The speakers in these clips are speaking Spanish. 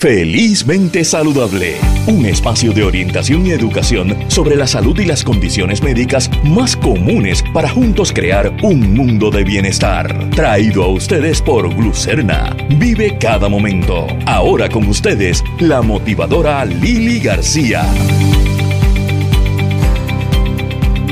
Felizmente Saludable, un espacio de orientación y educación sobre la salud y las condiciones médicas más comunes para juntos crear un mundo de bienestar. Traído a ustedes por Glucerna. Vive cada momento. Ahora con ustedes, la motivadora Lili García.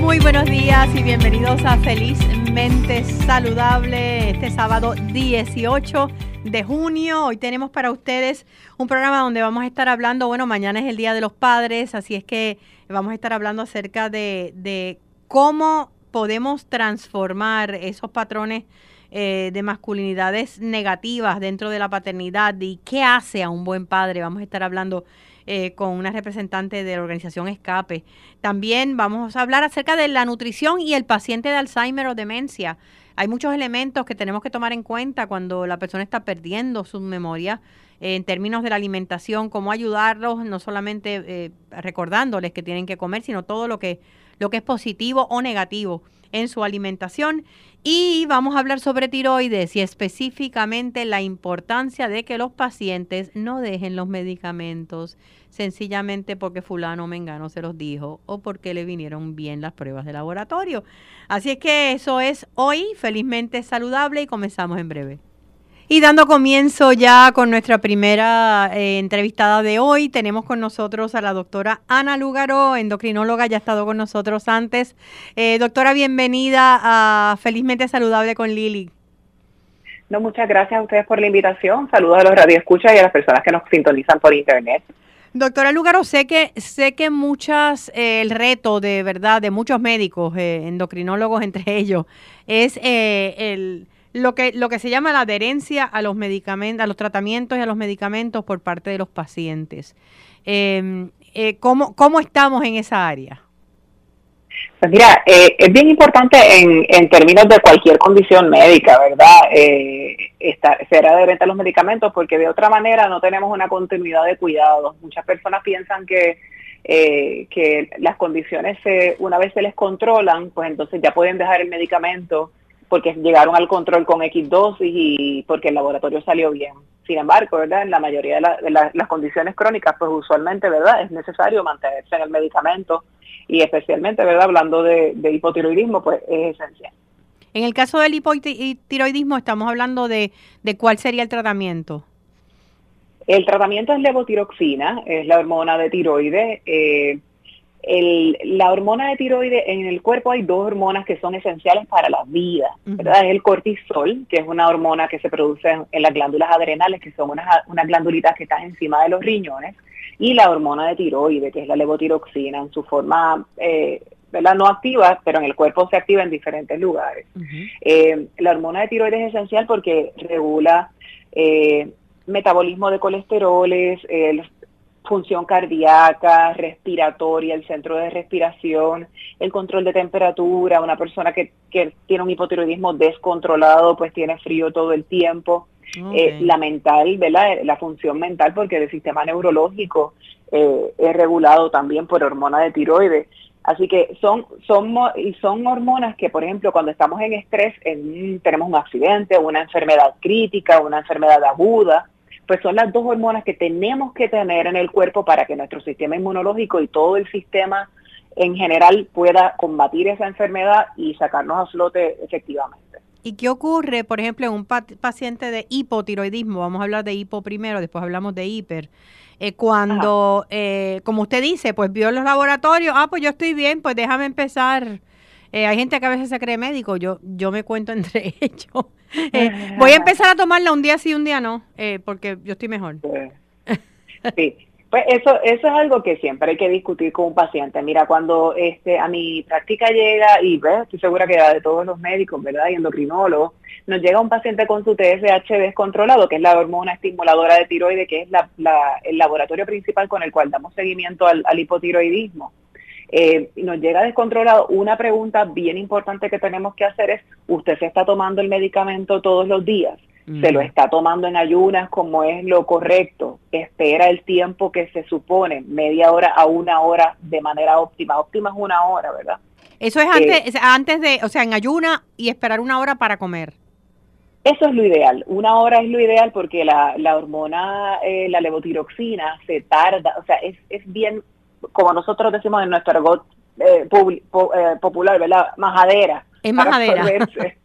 Muy buenos días y bienvenidos a Felizmente Saludable este sábado 18 de junio. Hoy tenemos para ustedes un programa donde vamos a estar hablando, bueno, mañana es el Día de los Padres, así es que vamos a estar hablando acerca de, cómo podemos transformar esos patrones eh, de masculinidades negativas dentro de la paternidad y qué hace a un buen padre. Vamos a estar hablando eh, con una representante de la organización Escape. También vamos a hablar acerca de la nutrición y el paciente de Alzheimer o demencia. Hay muchos elementos que tenemos que tomar en cuenta cuando la persona está perdiendo su memoria eh, en términos de la alimentación, cómo ayudarlos, no solamente eh, recordándoles que tienen que comer, sino todo lo que, lo que es positivo o negativo en su alimentación. Y vamos a hablar sobre tiroides y específicamente la importancia de que los pacientes no dejen los medicamentos sencillamente porque fulano mengano se los dijo o porque le vinieron bien las pruebas de laboratorio. Así es que eso es hoy, felizmente saludable y comenzamos en breve. Y dando comienzo ya con nuestra primera eh, entrevistada de hoy, tenemos con nosotros a la doctora Ana Lugaro, endocrinóloga, ya ha estado con nosotros antes. Eh, doctora, bienvenida a Felizmente Saludable con Lili. No, muchas gracias a ustedes por la invitación. Saludos a los radioescuchas y a las personas que nos sintonizan por internet. Doctora Lugaro, sé que sé que muchas eh, el reto de verdad de muchos médicos, eh, endocrinólogos entre ellos, es eh, el lo que lo que se llama la adherencia a los medicamentos, a los tratamientos y a los medicamentos por parte de los pacientes. Em, ¿cómo, ¿Cómo estamos en esa área? Pues mira, eh, es bien importante en, en términos de cualquier condición médica, ¿verdad? Eh, estar, ser adherente a los medicamentos porque de otra manera no tenemos una continuidad de cuidados. Muchas personas piensan que, eh, que las condiciones, se, una vez se les controlan, pues entonces ya pueden dejar el medicamento porque llegaron al control con X dosis y porque el laboratorio salió bien. Sin embargo, ¿verdad? En la mayoría de, las condiciones crónicas, pues usualmente, ¿verdad? Es necesario mantenerse en el medicamento y especialmente, ¿verdad? Hablando de, hipotiroidismo, pues es esencial. En el caso del hipotiroidismo, estamos hablando de, de cuál sería el tratamiento. El tratamiento es levotiroxina, es la hormona de tiroides. Eh, la hormona de tiroides, en el cuerpo hay dos hormonas que son esenciales para la vida, ¿verdad? Es el cortisol, que es una hormona que se produce en, las glándulas adrenales, que son unas, unas glándulitas que están encima de los riñones, y la hormona de tiroides, que es la levotiroxina, en su forma, eh, ¿verdad? No activa, pero en el cuerpo se activa en diferentes lugares. Eh, la hormona de tiroides es esencial porque regula eh, metabolismo de colesteroles, el función cardíaca, respiratoria, el centro de respiración, el control de temperatura, una persona que, que tiene un hipotiroidismo descontrolado, pues tiene frío todo el tiempo. Eh, la mental, ¿verdad? La función mental, porque el sistema neurológico eh, es regulado también por hormona de tiroides. Así que son, son, y son hormonas que, por ejemplo, cuando estamos en estrés, en, tenemos un accidente, una enfermedad crítica, una enfermedad aguda, pues son las dos hormonas que tenemos que tener en el cuerpo para que nuestro sistema inmunológico y todo el sistema en general pueda combatir esa enfermedad y sacarnos a flote efectivamente. ¿Y qué ocurre, por ejemplo, en un paciente de hipotiroidismo? Vamos a hablar de hipo primero, después hablamos de hiper. Eh, cuando, eh, como usted dice, pues vio los laboratorios, ah, pues yo estoy bien, pues déjame empezar. Eh, hay gente que a veces se cree médico, yo, yo me cuento entre ellos. Eh, voy a empezar a tomarla un día sí, un día no, eh, porque yo estoy mejor. Sí. Pues eso, eso es algo que siempre hay que discutir con un paciente. Mira, cuando este a mi práctica llega, y ¿ves? estoy segura que de todos los médicos, ¿verdad? Y endocrinólogos, nos llega un paciente con su TSH descontrolado, que es la hormona estimuladora de tiroides, que es la, el laboratorio principal con el cual damos seguimiento al, al hipotiroidismo eh, nos llega descontrolado, una pregunta bien importante que tenemos que hacer es, ¿usted se está tomando el medicamento todos los días? ¿Se lo está tomando en ayunas como es lo correcto? ¿Espera el tiempo que se supone, media hora a una hora de manera óptima? Óptima es una hora, ¿verdad? Eso es antes, eh, antes de, o sea, en ayuna y esperar una hora para comer. Eso es lo ideal. Una hora es lo ideal porque la, la hormona, eh, la levotiroxina, se tarda, o sea, es, es bien, como nosotros decimos en nuestro argot eh, eh, popular, ¿verdad? Majadera. Es majadera.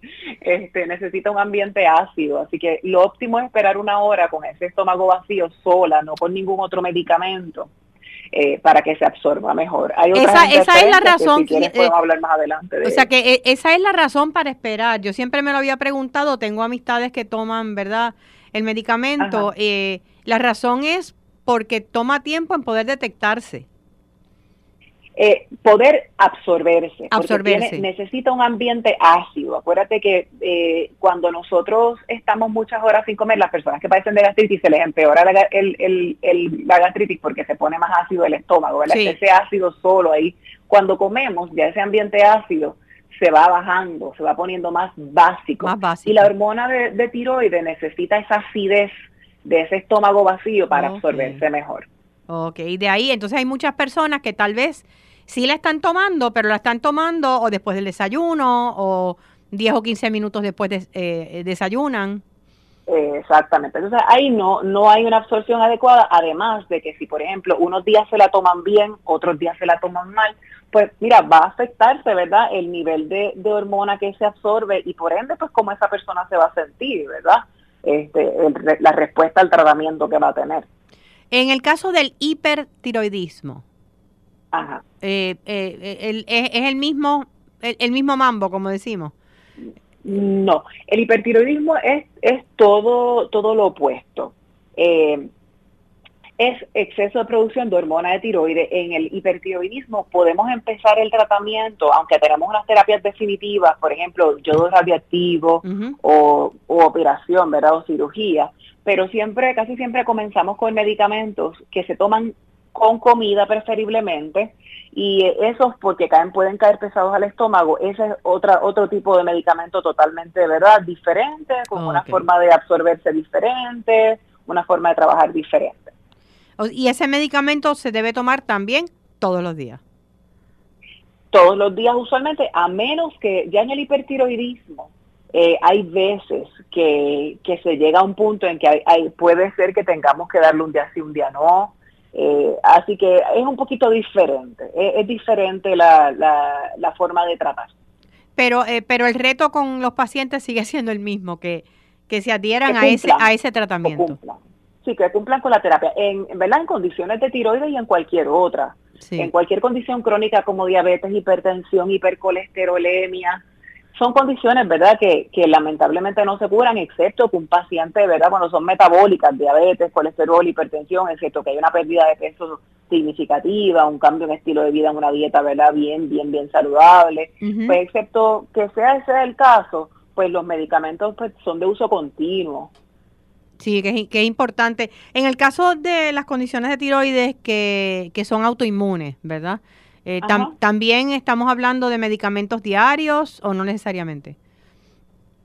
Este, necesita un ambiente ácido, así que lo óptimo es esperar una hora con ese estómago vacío sola, no con ningún otro medicamento. Eh, para que se absorba mejor. Hay esa, esa es la razón. Que si hablar más adelante. o sea que esa es la razón para esperar. Yo siempre me lo había preguntado. Tengo amistades que toman, ¿verdad? El medicamento. la razón es porque toma tiempo en poder detectarse. Eh, poder absorberse. Absorberse. necesita un ambiente ácido. Acuérdate que eh, cuando nosotros estamos muchas horas sin comer, las personas que padecen de gastritis se les empeora la, el, la gastritis porque se pone más ácido el estómago, Ese ácido solo ahí. Cuando comemos, ya ese ambiente ácido se va bajando, se va poniendo más básico. Y la hormona de, tiroides necesita esa acidez de ese estómago vacío para absorberse mejor. Ok, de ahí entonces hay muchas personas que tal vez sí la están tomando, pero la están tomando o después del desayuno o 10 o 15 minutos después de, eh, desayunan. Exactamente. Entonces ahí no, no hay una absorción adecuada, además de que si, por ejemplo, unos días se la toman bien, otros días se la toman mal, pues mira, va a afectarse, ¿verdad? El nivel de, hormona que se absorbe y por ende, pues cómo esa persona se va a sentir, ¿verdad? Este, la respuesta al tratamiento que va a tener. En el caso del hipertiroidismo, Ajá. Eh, eh, es, el mismo el, mismo mambo, como decimos. No, el hipertiroidismo es, es todo, todo lo opuesto. Eh, es exceso de producción de hormona de tiroides. En el hipertiroidismo podemos empezar el tratamiento, aunque tenemos unas terapias definitivas, por ejemplo, yodo radioactivo o, o, operación, ¿verdad? O cirugía, pero siempre, casi siempre comenzamos con medicamentos que se toman con comida preferiblemente y esos porque caen pueden caer pesados al estómago ese es otra otro tipo de medicamento totalmente verdad diferente con una forma de absorberse diferente una forma de trabajar diferente y ese medicamento se debe tomar también todos los días todos los días usualmente a menos que ya en el hipertiroidismo eh, hay veces que, que se llega a un punto en que hay, puede ser que tengamos que darle un día sí, un día no. Eh, así que es un poquito diferente, es, diferente la, la, forma de tratar. Pero, eh, pero el reto con los pacientes sigue siendo el mismo, que, que se adhieran a, ese, a ese tratamiento. Sí, que cumplan con la terapia, en, ¿verdad? en condiciones de tiroides y en cualquier otra. En cualquier condición crónica como diabetes, hipertensión, hipercolesterolemia, son condiciones, ¿verdad?, que, que lamentablemente no se curan, excepto que un paciente, ¿verdad?, cuando son metabólicas, diabetes, colesterol, hipertensión, excepto que hay una pérdida de peso significativa, un cambio en estilo de vida, en una dieta, ¿verdad?, bien, bien, bien saludable, pues excepto que sea ese el caso, pues los medicamentos pues, son de uso continuo. Sí, que, que, es importante. En el caso de las condiciones de tiroides que, que son autoinmunes, ¿verdad? Eh, ¿También estamos hablando de medicamentos diarios o no necesariamente?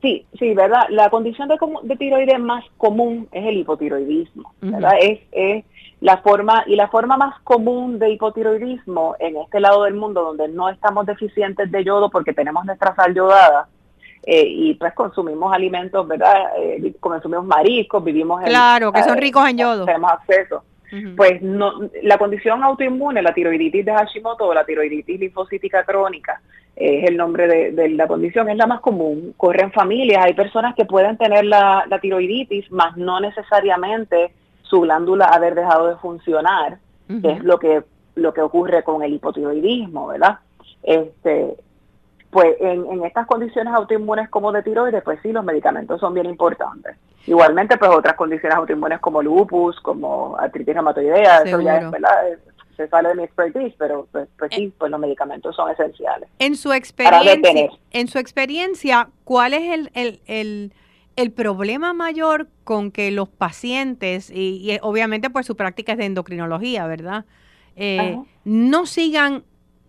Sí, sí, ¿verdad? La condición de, tiroides más común es el hipotiroidismo, ¿verdad? es, es la forma, y la forma más común de hipotiroidismo en este lado del mundo donde no estamos deficientes de yodo porque tenemos nuestra sal yodada, eh, y pues consumimos alimentos, ¿verdad? Eh, consumimos mariscos, vivimos en... Claro, que son ricos en yodo. Tenemos acceso pues no, la condición autoinmune, la tiroiditis de Hashimoto o la tiroiditis linfocítica crónica, es el nombre de, la condición, es la más común, corre en familias, hay personas que pueden tener la, tiroiditis, más no necesariamente su glándula haber dejado de funcionar, que es lo que, lo que ocurre con el hipotiroidismo, ¿verdad? Este, pues en, estas condiciones autoinmunes como de tiroides, pues sí, los medicamentos son bien importantes. Igualmente, pues otras condiciones autoinmunes como lupus, como artritis reumatoidea, eso ya es, ¿verdad? se sale de mi expertise, pero pues, pues sí, pues los medicamentos son esenciales. En su experiencia, en su experiencia, ¿cuál es el, el, el, el problema mayor con que los pacientes, y, obviamente por su práctica es de endocrinología, ¿verdad? Eh, no sigan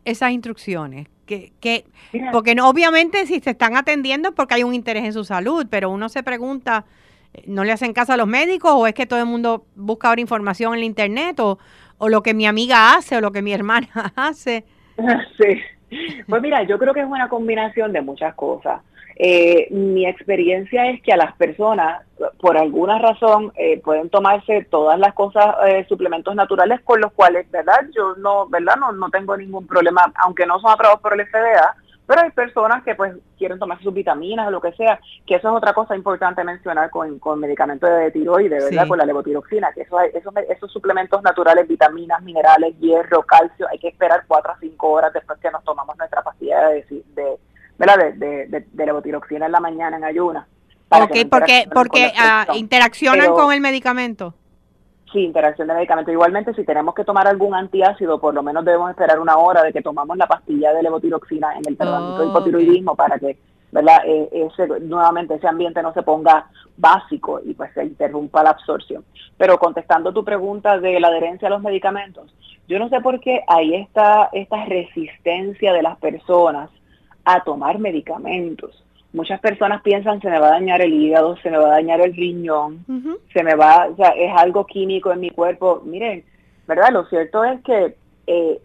esas instrucciones? Que, porque no, obviamente si se están atendiendo es porque hay un interés en su salud, pero uno se pregunta, eh, ¿no le hacen caso a los médicos o es que todo el mundo busca ahora información en la internet o, o lo que mi amiga hace o lo que mi hermana hace? Sí. Pues mira, yo creo que es una combinación de muchas cosas. Eh, mi experiencia es que a las personas, por alguna razón, eh, pueden tomarse todas las cosas, eh, suplementos naturales con los cuales, ¿verdad? Yo no, ¿verdad? No, no tengo ningún problema, aunque no son aprobados por el FDA, pero hay personas que pues quieren tomar sus vitaminas o lo que sea, que eso es otra cosa importante mencionar con, con medicamentos de tiroides, ¿verdad? Con la levotiroxina, que eso, esos, esos suplementos naturales, vitaminas, minerales, hierro, calcio, hay que esperar cuatro a cinco horas después que nos tomamos nuestra pastilla de, de ¿verdad? De, de, de, levotiroxina en la mañana en ayuna. Ok, porque, porque ah, interaccionan con el medicamento. Sí, interacción de medicamento. Igualmente, si tenemos que tomar algún antiácido, por lo menos debemos esperar una hora de que tomamos la pastilla de levotiroxina en el tratamiento de hipotiroidismo para que, ¿verdad? E, ese, nuevamente ese ambiente no se ponga básico y pues se interrumpa la absorción. Pero contestando tu pregunta de la adherencia a los medicamentos, yo no sé por qué ahí está esta resistencia de las personas a tomar medicamentos. Muchas personas piensan se me va a dañar el hígado, se me va a dañar el riñón, se me va, o sea, es algo químico en mi cuerpo. Miren, ¿verdad? Lo cierto es que eh,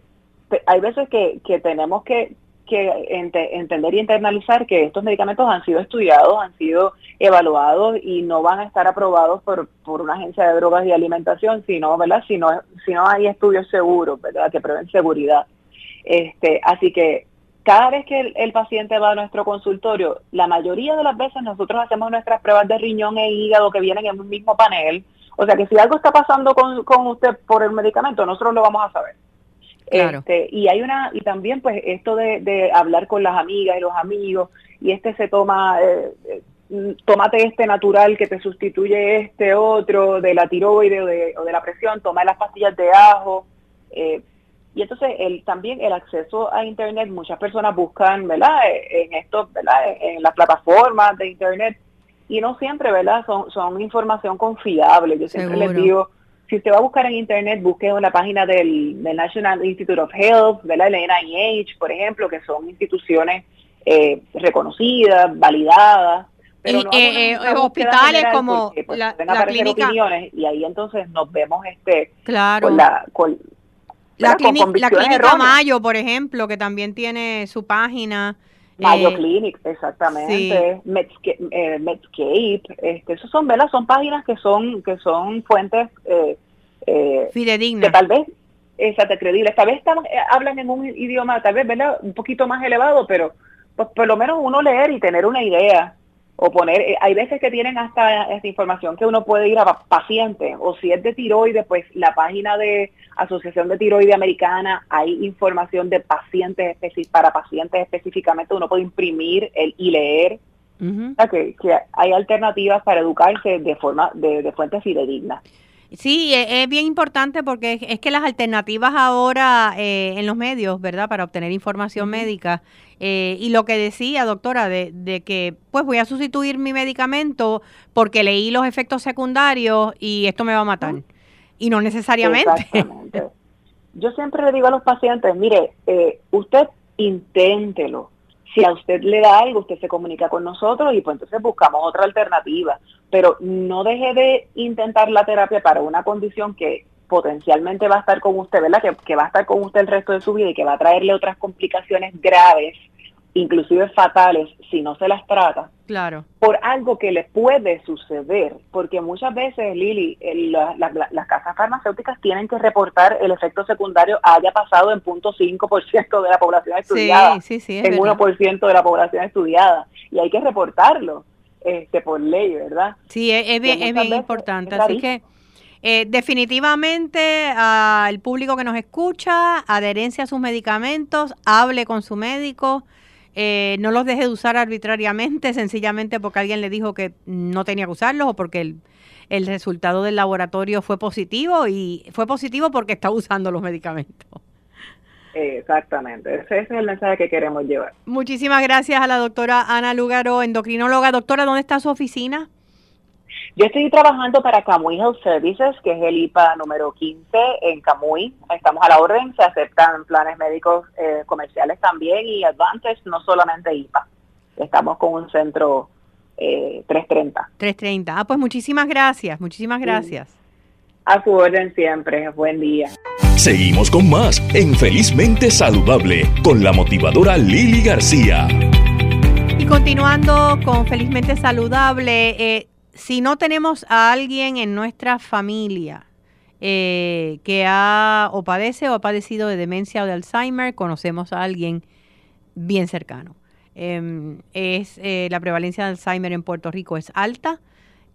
hay veces que, que tenemos que, que entender y internalizar que estos medicamentos han sido estudiados, han sido evaluados y no van a estar aprobados por, por una agencia de drogas y alimentación, sino, ¿verdad? Si no, si no hay estudios seguros, ¿verdad? Que prueben seguridad. Este, así que cada vez que el, paciente va a nuestro consultorio, la mayoría de las veces nosotros hacemos nuestras pruebas de riñón e hígado que vienen en un mismo panel. O sea que si algo está pasando con, usted por el medicamento, nosotros lo vamos a saber. Este, y hay una, y también pues esto de, hablar con las amigas y los amigos, y este se toma, eh, eh, tómate este natural que te sustituye este otro, de la tiroide o de, o de la presión, toma las pastillas de ajo. Eh, y entonces el, también el acceso a Internet, muchas personas buscan, ¿verdad? En esto, ¿verdad? En las plataformas de Internet y no siempre, ¿verdad? Son, son información confiable. Yo siempre les digo, si usted va a buscar en Internet, busque en la página del, National Institute of Health, ¿verdad? El NIH, por ejemplo, que son instituciones eh, reconocidas, validadas. Pero eh, eh, hospitales como pues, la, clínica y ahí entonces nos vemos este claro. con la con, la, clínica Mayo, por ejemplo, que también tiene su página. Mayo eh, Clinic, exactamente. Eh, Medscape, este, esos son, velas, son páginas que son que son fuentes eh, eh fidedignas. Que tal vez, exacto, creíbles. Tal vez están, hablan en un idioma, tal vez, ¿verdad? Un poquito más elevado, pero pues por lo menos uno leer y tener una idea o poner, eh, hay veces que tienen hasta esta información que uno puede ir a paciente, o si es de tiroides, pues la página de Asociación de Tiroide Americana, hay información de pacientes para pacientes específicamente, uno puede imprimir el, y leer, que, hay alternativas para educarse de forma, de, de fuentes fidedignas. Sí, e, es, bien importante porque es que las alternativas ahora eh, en los medios, ¿verdad? Para obtener información médica. Eh, y lo que decía, doctora, de, de, que pues voy a sustituir mi medicamento porque leí los efectos secundarios y esto me va a matar. Y no necesariamente. Yo siempre le digo a los pacientes, mire, eh, usted inténtelo si a usted le da algo, usted se comunica con nosotros y pues entonces buscamos otra alternativa. Pero no deje de intentar la terapia para una condición que potencialmente va a estar con usted, ¿verdad? Que, va a estar con usted el resto de su vida y que va a traerle otras complicaciones graves inclusive fatales, si no se las trata, claro. por algo que le puede suceder, porque muchas veces, Lili, las casas farmacéuticas tienen que reportar el efecto secundario haya pasado en 0.5% de la población estudiada, sí, sí, en 1% de la población estudiada, y hay que reportarlo este por ley, ¿verdad? Sí, es, bien, es bien importante, así. que... Eh, definitivamente al público que nos escucha, adherencia a sus medicamentos, hable con su médico, eh, no los deje de usar arbitrariamente, sencillamente porque alguien le dijo que no tenía que usarlos o porque el, el resultado del laboratorio fue positivo y fue positivo porque está usando los medicamentos. Exactamente, ese es el mensaje que queremos llevar. Muchísimas gracias a la doctora Ana Lugaro, endocrinóloga. Doctora, ¿dónde está su oficina? Yo estoy trabajando para Camuy Health Services, que es el IPA número 15 en Camuy. Estamos a la orden, se aceptan planes médicos eh, comerciales también y Advantage, no solamente IPA. Estamos con un centro eh, 330. 330. Ah, pues muchísimas gracias, muchísimas gracias. A su orden siempre. Buen día. Seguimos con más en Felizmente Saludable con la motivadora Lili García continuando con Felizmente Saludable, eh, si no tenemos a alguien en nuestra familia eh, que ha o padece o ha padecido de demencia o de Alzheimer, conocemos a alguien bien cercano. Em, es eh, la prevalencia de Alzheimer en Puerto Rico es alta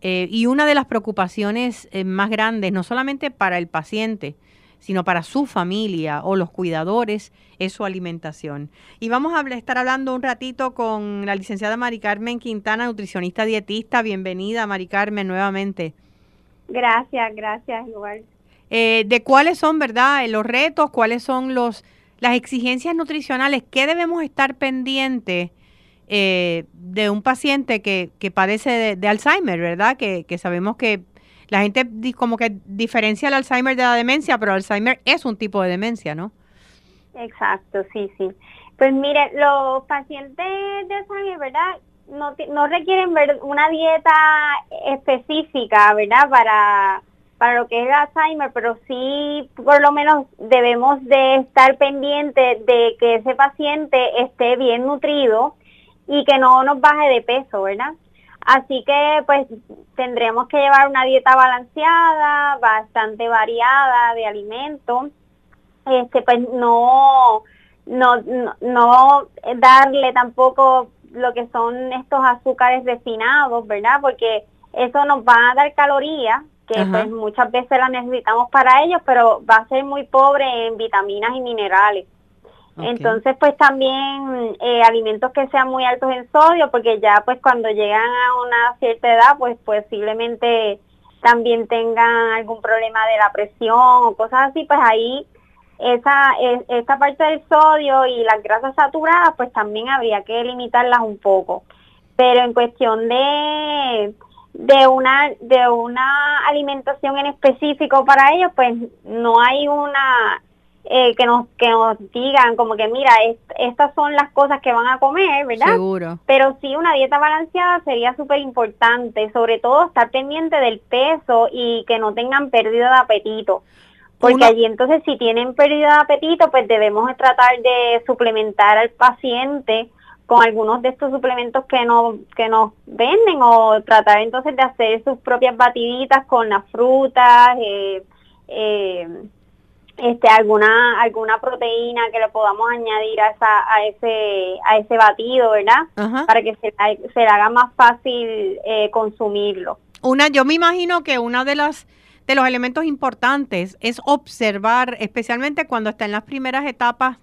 y una de las preocupaciones más grandes, no solamente para el paciente, sino para su familia o los cuidadores, es su alimentación. Y vamos a estar hablando un ratito con la licenciada Mari Carmen Quintana, nutricionista dietista. Bienvenida, Mari Carmen, nuevamente. Gracias, gracias, igual. Eh, de cuáles son, ¿verdad?, los retos, cuáles son los las exigencias nutricionales, qué debemos estar pendientes eh, de un paciente que, que padece de, Alzheimer, ¿verdad? Que, que sabemos que la gente como que diferencia el Alzheimer de la demencia, pero Alzheimer es un tipo de demencia, ¿no? Exacto, sí, sí. Pues mire, los pacientes de Alzheimer, ¿verdad? No, no requieren una dieta específica, ¿verdad? Para, para lo que es el Alzheimer, pero sí por lo menos debemos de estar pendientes de que ese paciente esté bien nutrido y que no nos baje de peso, ¿verdad? Así que pues tendremos que llevar una dieta balanceada, bastante variada de alimentos, este pues no, no, no, darle tampoco lo que son estos azúcares refinados, ¿verdad? Porque eso nos va a dar calorías, que pues muchas veces las necesitamos para ellos, pero va a ser muy pobre en vitaminas y minerales. Entonces, pues también eh, alimentos que sean muy altos en sodio, porque ya pues cuando llegan a una cierta edad, pues posiblemente también tengan algún problema de la presión o cosas así, pues ahí esa, esta parte del sodio y las grasas saturadas, pues también habría que limitarlas un poco. Pero en cuestión de, de una, de una alimentación en específico para ellos, pues no hay una eh, que nos que nos digan como que mira estas son las cosas que van a comer verdad seguro. Pero sí una dieta balanceada sería súper importante sobre todo estar pendiente del peso y que no tengan pérdida de apetito. Porque allí entonces si tienen pérdida de apetito pues debemos tratar de suplementar al paciente con algunos de estos suplementos que no que nos venden o tratar entonces de hacer sus propias batiditas con las frutas eh, eh, este alguna alguna proteína que le podamos añadir a esa a ese a ese batido verdad para que se, se le haga más fácil eh, consumirlo. Una yo me imagino que una de las de los elementos importantes es observar especialmente cuando está en las primeras etapas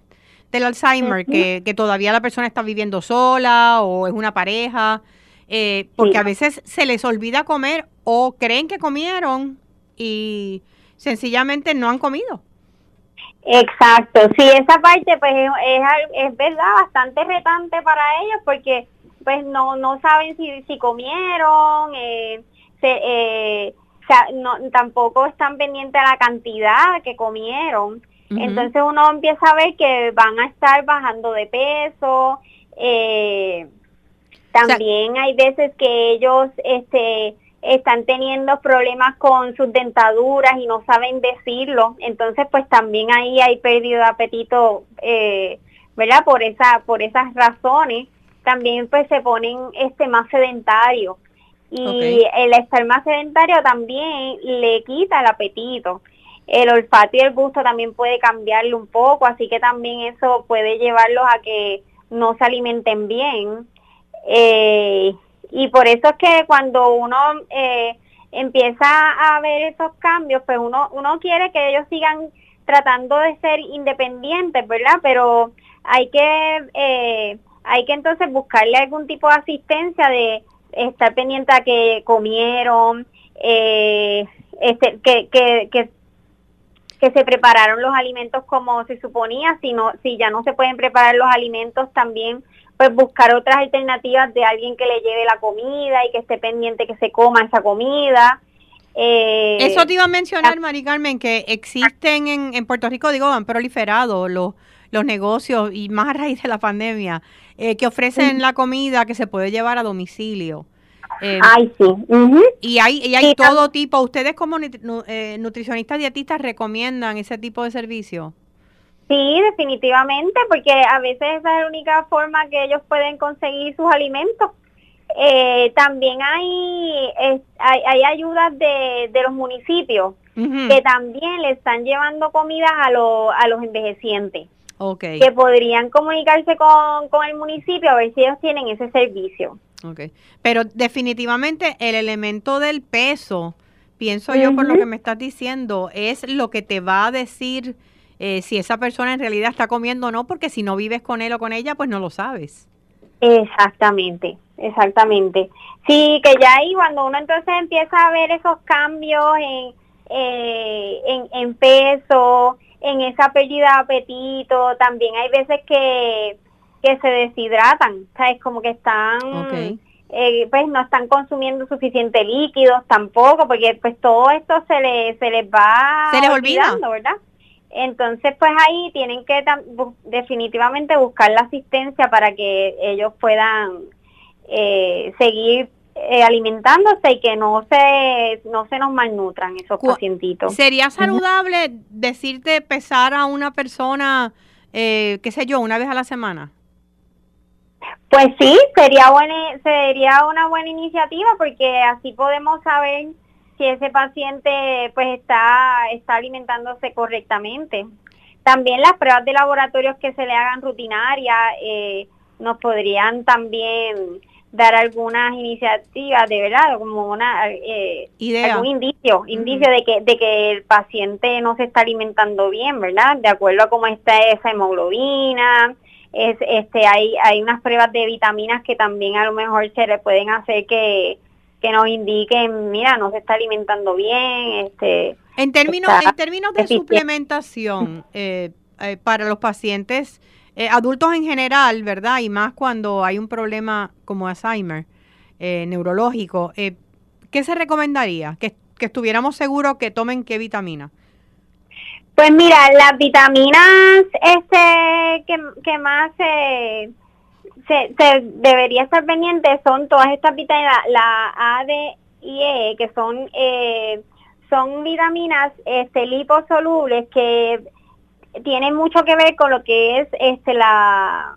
del Alzheimer que, que, todavía la persona está viviendo sola o es una pareja eh, porque a veces se les olvida comer o creen que comieron y sencillamente no han comido Exacto, sí, esa parte pues es, es, verdad bastante retante para ellos porque pues no no saben si, si comieron, eh, se, eh, no, tampoco están pendientes a la cantidad que comieron. Entonces uno empieza a ver que van a estar bajando de peso. Eh, también hay veces que ellos este están teniendo problemas con sus dentaduras y no saben decirlo, entonces pues también ahí hay pérdida de apetito, eh, ¿verdad? Por esa, por esas razones, también pues se ponen este más sedentarios y el estar más sedentario también le quita el apetito. El olfato y el gusto también puede cambiarle un poco, así que también eso puede llevarlos a que no se alimenten bien. Eh, y por eso es que cuando uno eh, empieza a ver esos cambios, pues uno, uno quiere que ellos sigan tratando de ser independientes, ¿verdad? Pero hay que, eh, hay que entonces buscarle algún tipo de asistencia de estar pendiente a que comieron, eh, este, que, que, que, que se prepararon los alimentos como se suponía, si, no, si ya no se pueden preparar los alimentos también pues buscar otras alternativas de alguien que le lleve la comida y que esté pendiente que se coma esa comida. Eh, Eso te iba a mencionar, Mari Carmen, que existen en, en Puerto Rico, digo, han proliferado los, los negocios y más a raíz de la pandemia, eh, que ofrecen la comida que se puede llevar a domicilio. Eh, Ay, sí. Y hay, y hay todo tipo. ¿Ustedes como nutricionistas dietistas recomiendan ese tipo de servicio? Sí, definitivamente, porque a veces esa es la única forma que ellos pueden conseguir sus alimentos. Eh, también hay, hay, hay, ayudas de, de los municipios que también le están llevando comida a, a los envejecientes. Okay. Que podrían comunicarse con, con el municipio a ver si ellos tienen ese servicio. Okay. Pero definitivamente el elemento del peso, pienso yo por lo que me estás diciendo, es lo que te va a decir eh, si esa persona en realidad está comiendo o no, porque si no vives con él o con ella, pues no lo sabes. Exactamente, exactamente. Sí, que ya ahí cuando uno entonces empieza a ver esos cambios en, eh, en, en peso, en esa pérdida de apetito, también hay veces que, que se deshidratan, ¿sabes? Como que están... Eh, pues no están consumiendo suficiente líquidos tampoco, porque pues todo esto se, le, se les va se les olvidando, ¿verdad? Entonces, pues ahí tienen que definitivamente buscar la asistencia para que ellos puedan eh, seguir eh, alimentándose y que no se no se nos malnutran esos pacientitos. ¿Sería saludable decirte pesar a una persona, eh, qué sé yo, una vez a la semana? Pues sí, sería buena, sería una buena iniciativa porque así podemos saber si ese paciente pues está, está alimentándose correctamente. También las pruebas de laboratorios que se le hagan rutinarias eh, nos podrían también dar algunas iniciativas de verdad como una eh, algún indicio indicio de que de que el paciente no se está alimentando bien verdad de acuerdo a cómo está esa hemoglobina es este hay hay unas pruebas de vitaminas que también a lo mejor se le pueden hacer que que nos indiquen, mira, no se está alimentando bien. Este, en términos, en términos de suplementación eh, eh, para los pacientes eh, adultos en general, ¿verdad? Y más cuando hay un problema como Alzheimer neurológico, ¿qué se recomendaría? Que, que estuviéramos seguros que tomen qué vitamina. Pues mira, las vitaminas este que, que más se se, debería estar pendiente son todas estas vitaminas, la A, D y E, que son eh, son vitaminas este, liposolubles que tienen mucho que ver con lo que es este la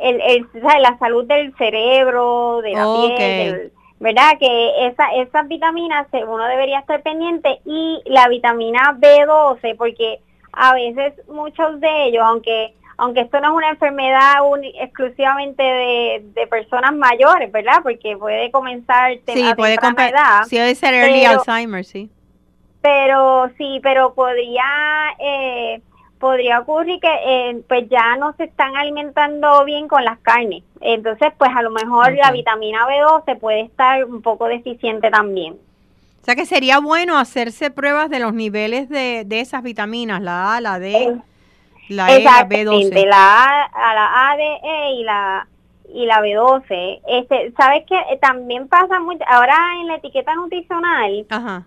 el, el la salud del cerebro, de la piel, ¿verdad? Que esa, esas vitaminas uno debería estar pendiente y la vitamina B12, porque a veces muchos de ellos, aunque aunque esto no es una enfermedad exclusivamente de, personas mayores, ¿verdad? Porque puede comenzar sí, puede edad. Sí, puede ser early Alzheimer, sí. Pero sí, pero podría eh, podría ocurrir que eh, pues ya no se están alimentando bien con las carnes. Entonces, pues a lo mejor la vitamina B12 puede estar un poco deficiente también. O sea que sería bueno hacerse pruebas de los niveles de, de esas vitaminas, la A, la D. La E, la B12. La A, la A, D, E y la y la B12. Este, sabes que eh, también pasa mucho, ahora en la etiqueta nutricional,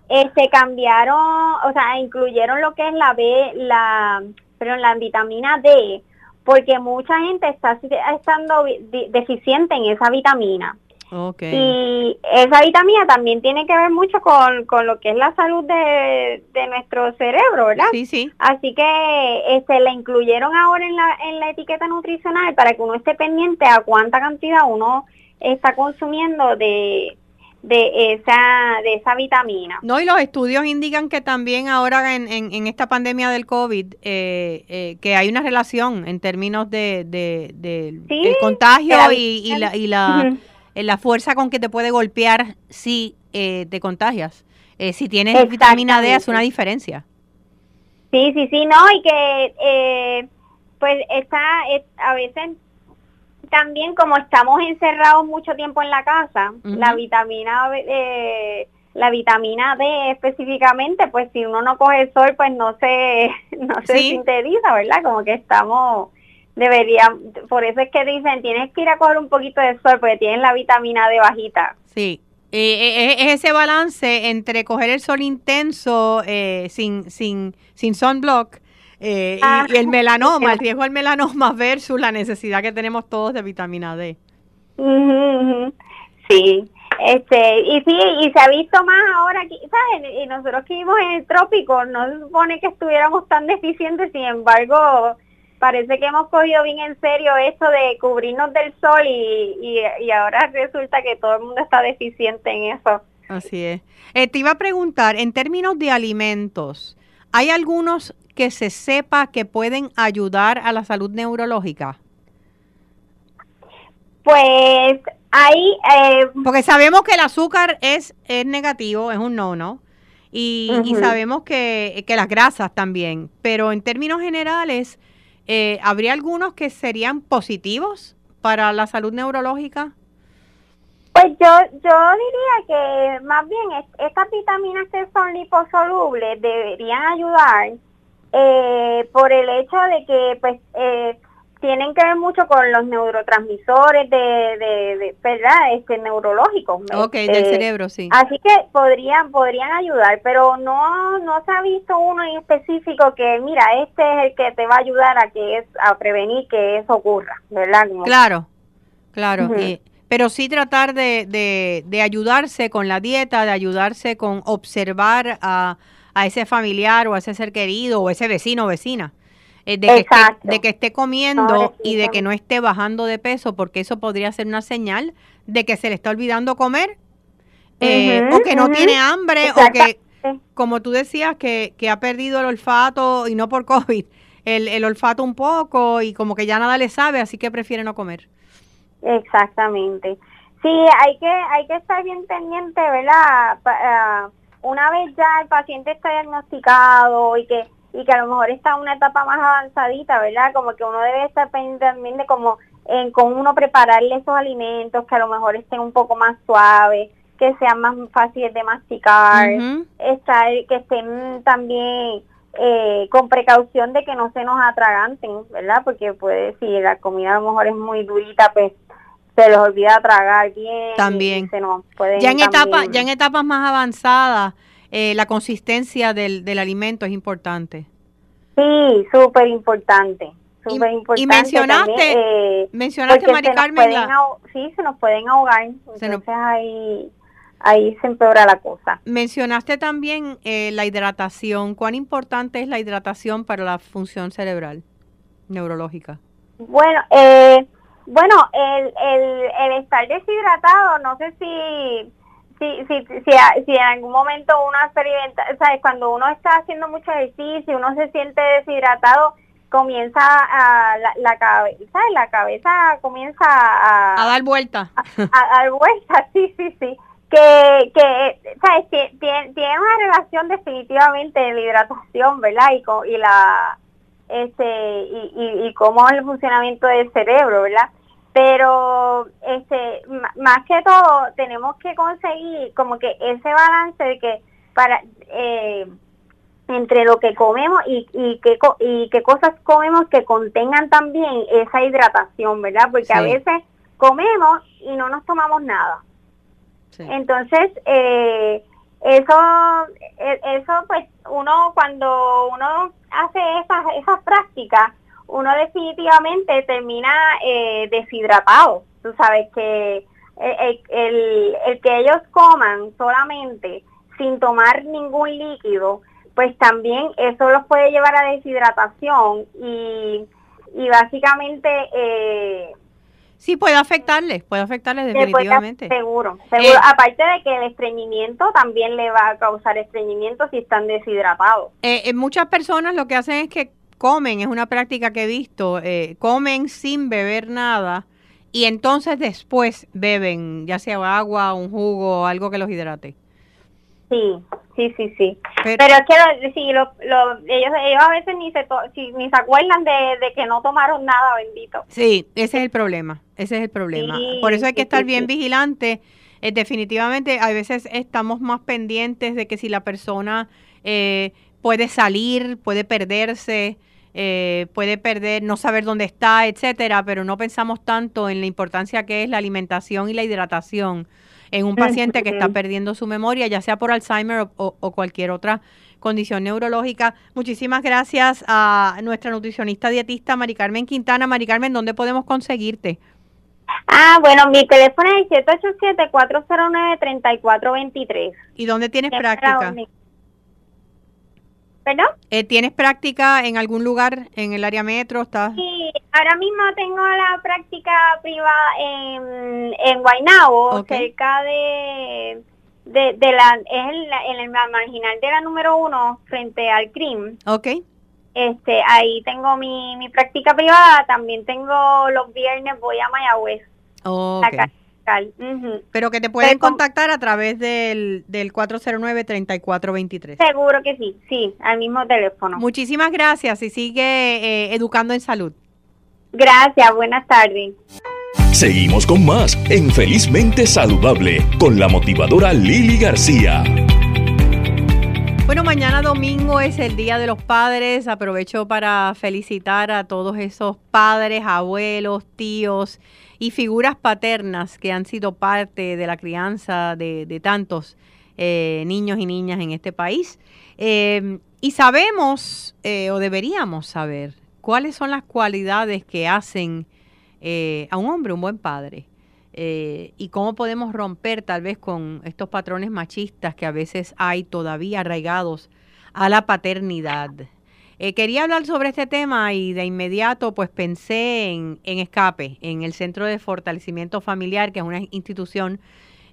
este cambiaron, o sea, incluyeron lo que es la B, la, pero la vitamina D, porque mucha gente está estando deficiente en esa vitamina. Y esa vitamina también tiene que ver mucho con, lo que es la salud de, nuestro cerebro, ¿verdad? Sí, sí. Así que este, la incluyeron ahora en la, en la etiqueta nutricional para que uno esté pendiente a cuánta cantidad uno está consumiendo de, de esa de esa vitamina. No, y los estudios indican que también ahora en, en, esta pandemia del COVID, eh, eh, que hay una relación en términos de, de, contagio y, la, y la la fuerza con que te puede golpear si eh, te contagias. Eh, si tienes vitamina D, hace una diferencia. Sí, sí, sí, no, y que pues está, a veces también como estamos encerrados mucho tiempo en la casa, la vitamina la vitamina D específicamente, pues si uno no coge el sol, pues no se no se sintetiza, ¿verdad? Como que estamos debería, por eso es que dicen, tienes que ir a coger un poquito de sol porque tienes la vitamina D bajita. Sí, eh, eh, es ese balance entre coger el sol intenso eh, sin, sin, sin sunblock y, ah. el melanoma, el riesgo del melanoma versus la necesidad que tenemos todos de vitamina D. Sí, este, y sí, y se ha visto más ahora, aquí, ¿sabes? Y nosotros que vivimos en el trópico, no se supone que estuviéramos tan deficientes, sin embargo, parece que hemos cogido bien en serio esto de cubrirnos del sol y, y, ahora resulta que todo el mundo está deficiente en eso. Así es. Eh, te iba a preguntar, en términos de alimentos, ¿hay algunos que se sepa que pueden ayudar a la salud neurológica? Pues ahí... Eh, Porque sabemos que el azúcar es, es negativo, es un no-no. Y, y, sabemos que, que, las grasas también. Pero en términos generales, eh, ¿habría algunos que serían positivos para la salud neurológica? Pues yo, yo diría que más bien estas vitaminas que son liposolubles deberían ayudar eh, por el hecho de que pues eh, tienen que ver mucho con los neurotransmisores de, de, ¿verdad? Este, neurológicos. Ok, del este, cerebro, sí. Así que podrían, podrían ayudar, pero no, no se ha visto uno en específico que, mira, este es el que te va a ayudar a que es, a prevenir que eso ocurra, ¿verdad? claro, claro. pero sí tratar de, de, de ayudarse con la dieta, de ayudarse con observar a, a ese familiar o a ese ser querido o ese vecino o vecina eh, de, que esté, de que esté comiendo y de que no esté bajando de peso, porque eso podría ser una señal de que se le está olvidando comer, eh, o que no tiene hambre, o que, como tú decías, que, que ha perdido el olfato y no por COVID, el, el olfato un poco y como que ya nada le sabe, así que prefiere no comer. Exactamente. Sí, hay que hay que estar bien pendiente, ¿verdad? Ah, una vez ya el paciente está diagnosticado y que y que a lo mejor está en una etapa más avanzadita, ¿verdad? Como que uno debe estar pendiente también de cómo en con uno prepararle esos alimentos que a lo mejor estén un poco más suaves, que sean más fáciles de masticar, estar, que estén también eh, con precaución de que no se nos atraganten, ¿verdad? Porque puede, si la comida a lo mejor es muy durita, pues se les olvida tragar bien. También. ya en etapas, ya en etapas más avanzadas, eh, la consistencia del, del alimento es importante. Sí, súper importante. Súper importante. Y mencionaste, eh, mencionaste Mari Carmen. sí, se nos pueden ahogar. Entonces ahí, ahí se empeora la cosa. Mencionaste también eh, la hidratación. ¿Cuán importante es la hidratación para la función cerebral neurológica? Bueno, eh, bueno, el, el, el estar deshidratado, no sé si si, si, si, si en algún momento uno experimenta, ¿sabes? Cuando uno está haciendo mucho ejercicio, uno se siente deshidratado, comienza a la, cabeza, la cabeza comienza a, a dar vuelta. A, dar vuelta, sí, sí, sí. Que, que ¿sabes? Tiene, tiene una relación definitivamente de la hidratación, ¿verdad? Y, con, y la este y, y, y cómo es el funcionamiento del cerebro, ¿verdad? Pero este más que todo tenemos que conseguir como que ese balance de que para eh, entre lo que comemos y, y qué y qué cosas comemos que contengan también esa hidratación verdad porque a veces comemos y no nos tomamos nada. Entonces eh, eso e, eso pues uno cuando uno hace esas esas prácticas uno definitivamente termina eh, deshidratado. Tú sabes que eh, el, el, que ellos coman solamente sin tomar ningún líquido, pues también eso los puede llevar a deshidratación y, y básicamente... Eh, Sí, puede afectarles, puede afectarles definitivamente. seguro, seguro. Eh, Aparte de que el estreñimiento también le va a causar estreñimiento si están deshidratados. Eh, muchas personas lo que hacen es que comen, es una práctica que he visto, eh, comen sin beber nada y entonces después beben, ya sea agua, un jugo, algo que los hidrate. Sí, sí, sí, sí. Pero, es que sí, lo, ellos, ellos a veces ni se, ni se acuerdan de, que no tomaron nada, bendito. Sí, ese es el problema, ese es el problema. Por eso hay que estar bien vigilante. Eh, definitivamente, a veces estamos más pendientes de que si la persona eh, puede salir, puede perderse, eh, puede perder, no saber dónde está, etcétera, pero no pensamos tanto en la importancia que es la alimentación y la hidratación en un paciente que está perdiendo su memoria, ya sea por Alzheimer o, cualquier otra condición neurológica. Muchísimas gracias a nuestra nutricionista dietista Mari Carmen Quintana. Mari Carmen, ¿dónde podemos conseguirte? Ah, bueno, mi teléfono es 787-409-3423. ¿Y dónde tienes práctica? ¿Perdón? Eh, ¿Tienes práctica en algún lugar en el área metro? ¿Estás? Sí, ahora mismo tengo la práctica privada en, en Guaynabo, cerca de, de, de, la, es en, el marginal de la número uno, frente al CRIM. Ok. Este, ahí tengo mi, mi práctica privada, también tengo los viernes voy a Mayagüez. Okay. Pero que te pueden contactar a través del, del 409-3423. Seguro que sí, sí, al mismo teléfono. Muchísimas gracias y sigue eh, educando en salud. Gracias, buenas tardes. Seguimos con más en Felizmente Saludable con la motivadora Lili García. Bueno, mañana domingo es el Día de los Padres. Aprovecho para felicitar a todos esos padres, abuelos, tíos y figuras paternas que han sido parte de la crianza de, tantos eh, niños y niñas en este país. Eh, y sabemos, eh, o deberíamos saber, cuáles son las cualidades que hacen a un hombre un buen padre. y cómo podemos romper tal vez con estos patrones machistas que a veces hay todavía arraigados a la paternidad. Eh, quería hablar sobre este tema y de inmediato pues pensé en, Escape, en el Centro de Fortalecimiento Familiar, que es una institución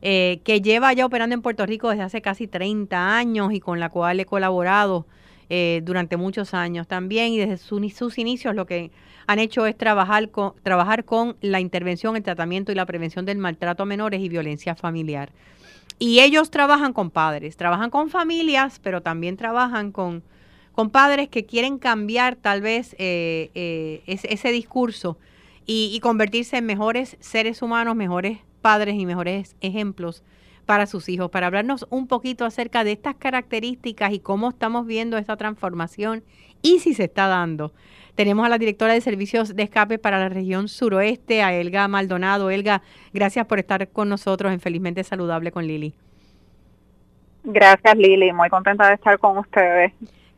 eh, que lleva ya operando en Puerto Rico desde hace casi 30 años y con la cual he colaborado eh, durante muchos años también y desde sus inicios lo que han hecho es trabajar con, trabajar con la intervención, el tratamiento y la prevención del maltrato a menores y violencia familiar. Y ellos trabajan con padres, trabajan con familias, pero también trabajan con con padres que quieren cambiar tal vez eh, eh, ese, discurso y, convertirse en mejores seres humanos, mejores padres y mejores ejemplos para sus hijos, para hablarnos un poquito acerca de estas características y cómo estamos viendo esta transformación y si se está dando. Tenemos a la directora de servicios de escape para la región suroeste, a Elga Maldonado. Elga, gracias por estar con nosotros en Felizmente Saludable con Lili. Gracias Lili, muy contenta de estar con ustedes.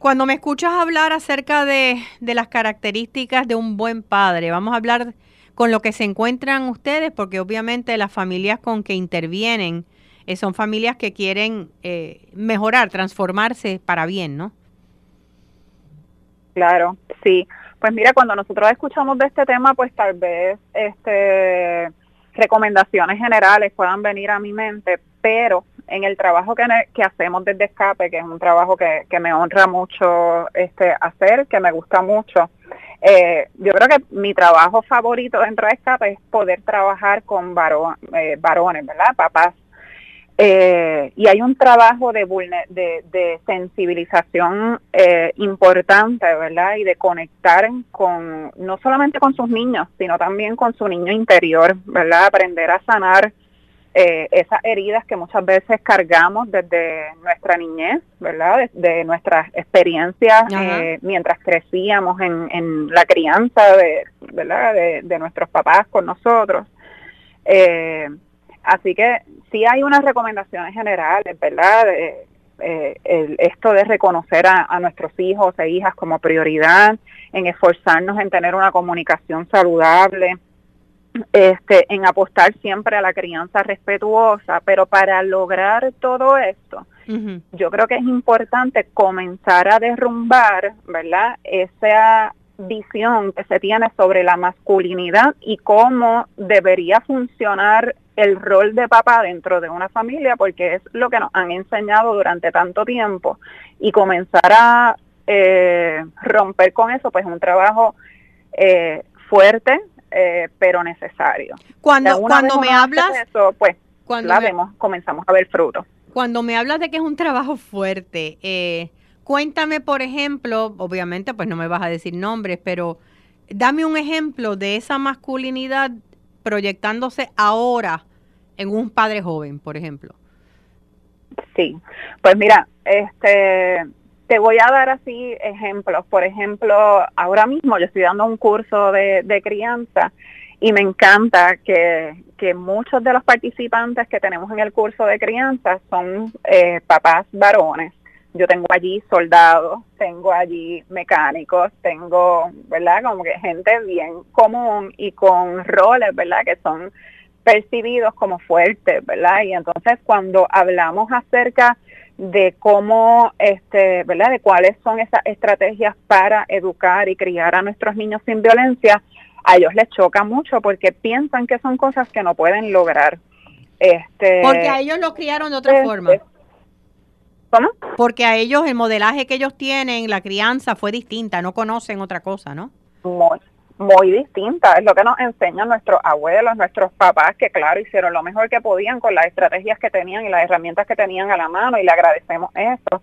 Cuando me escuchas hablar acerca de, las características de un buen padre, vamos a hablar con lo que se encuentran ustedes, porque obviamente las familias con que intervienen eh, son familias que quieren eh, mejorar, transformarse para bien, ¿no? Claro, sí. Pues mira, cuando nosotros escuchamos de este tema, pues tal vez este recomendaciones generales puedan venir a mi mente, pero en el trabajo que, que hacemos desde Escape, que es un trabajo que, que me honra mucho este hacer, que me gusta mucho, eh, yo creo que mi trabajo favorito dentro de Escape es poder trabajar con eh, varones, ¿verdad? Papás. Eh, y hay un trabajo de, de, de sensibilización importante, ¿verdad? Y de conectar con, no solamente con sus niños, sino también con su niño interior, ¿verdad? Aprender a sanar eh, esas heridas que muchas veces cargamos desde nuestra niñez, ¿verdad? De, nuestras experiencias eh, mientras crecíamos en, la crianza de, ¿verdad? De, nuestros papás con nosotros. Eh, así que sí hay unas recomendaciones generales, ¿verdad? esto de reconocer a, a, nuestros hijos e hijas como prioridad, en esforzarnos en tener una comunicación saludable, este, en apostar siempre a la crianza respetuosa, pero para lograr todo esto, yo creo que es importante comenzar a derrumbar, ¿verdad? Esa visión que se tiene sobre la masculinidad y cómo debería funcionar el rol de papá dentro de una familia, porque es lo que nos han enseñado durante tanto tiempo, y comenzar a eh, romper con eso, pues un trabajo eh, fuerte, eh, pero necesario. Cuando, cuando me hablas, eso, pues cuando la vemos, comenzamos a ver frutos. Cuando me hablas de que es un trabajo fuerte, eh, cuéntame, por ejemplo, obviamente, pues no me vas a decir nombres, pero dame un ejemplo de esa masculinidad proyectándose ahora en un padre joven, por ejemplo. Sí, pues mira, este te voy a dar así ejemplos. Por ejemplo, ahora mismo yo estoy dando un curso de, crianza y me encanta que, muchos de los participantes que tenemos en el curso de crianza son eh, papás varones. Yo tengo allí soldados, tengo allí mecánicos, tengo, ¿verdad? Como que gente bien común y con roles, ¿verdad? Que son percibidos como fuertes, ¿verdad? Y entonces cuando hablamos acerca de cómo, este, ¿verdad? De cuáles son esas estrategias para educar y criar a nuestros niños sin violencia, a ellos les choca mucho porque piensan que son cosas que no pueden lograr. Este, porque a ellos los criaron de otra este, forma. ¿Cómo? Porque a ellos el modelaje que ellos tienen, la crianza fue distinta, no conocen otra cosa, ¿no? Muy, muy distinta. Es lo que nos enseñan nuestros abuelos, nuestros papás, que claro, hicieron lo mejor que podían con las estrategias que tenían y las herramientas que tenían a la mano y le agradecemos eso.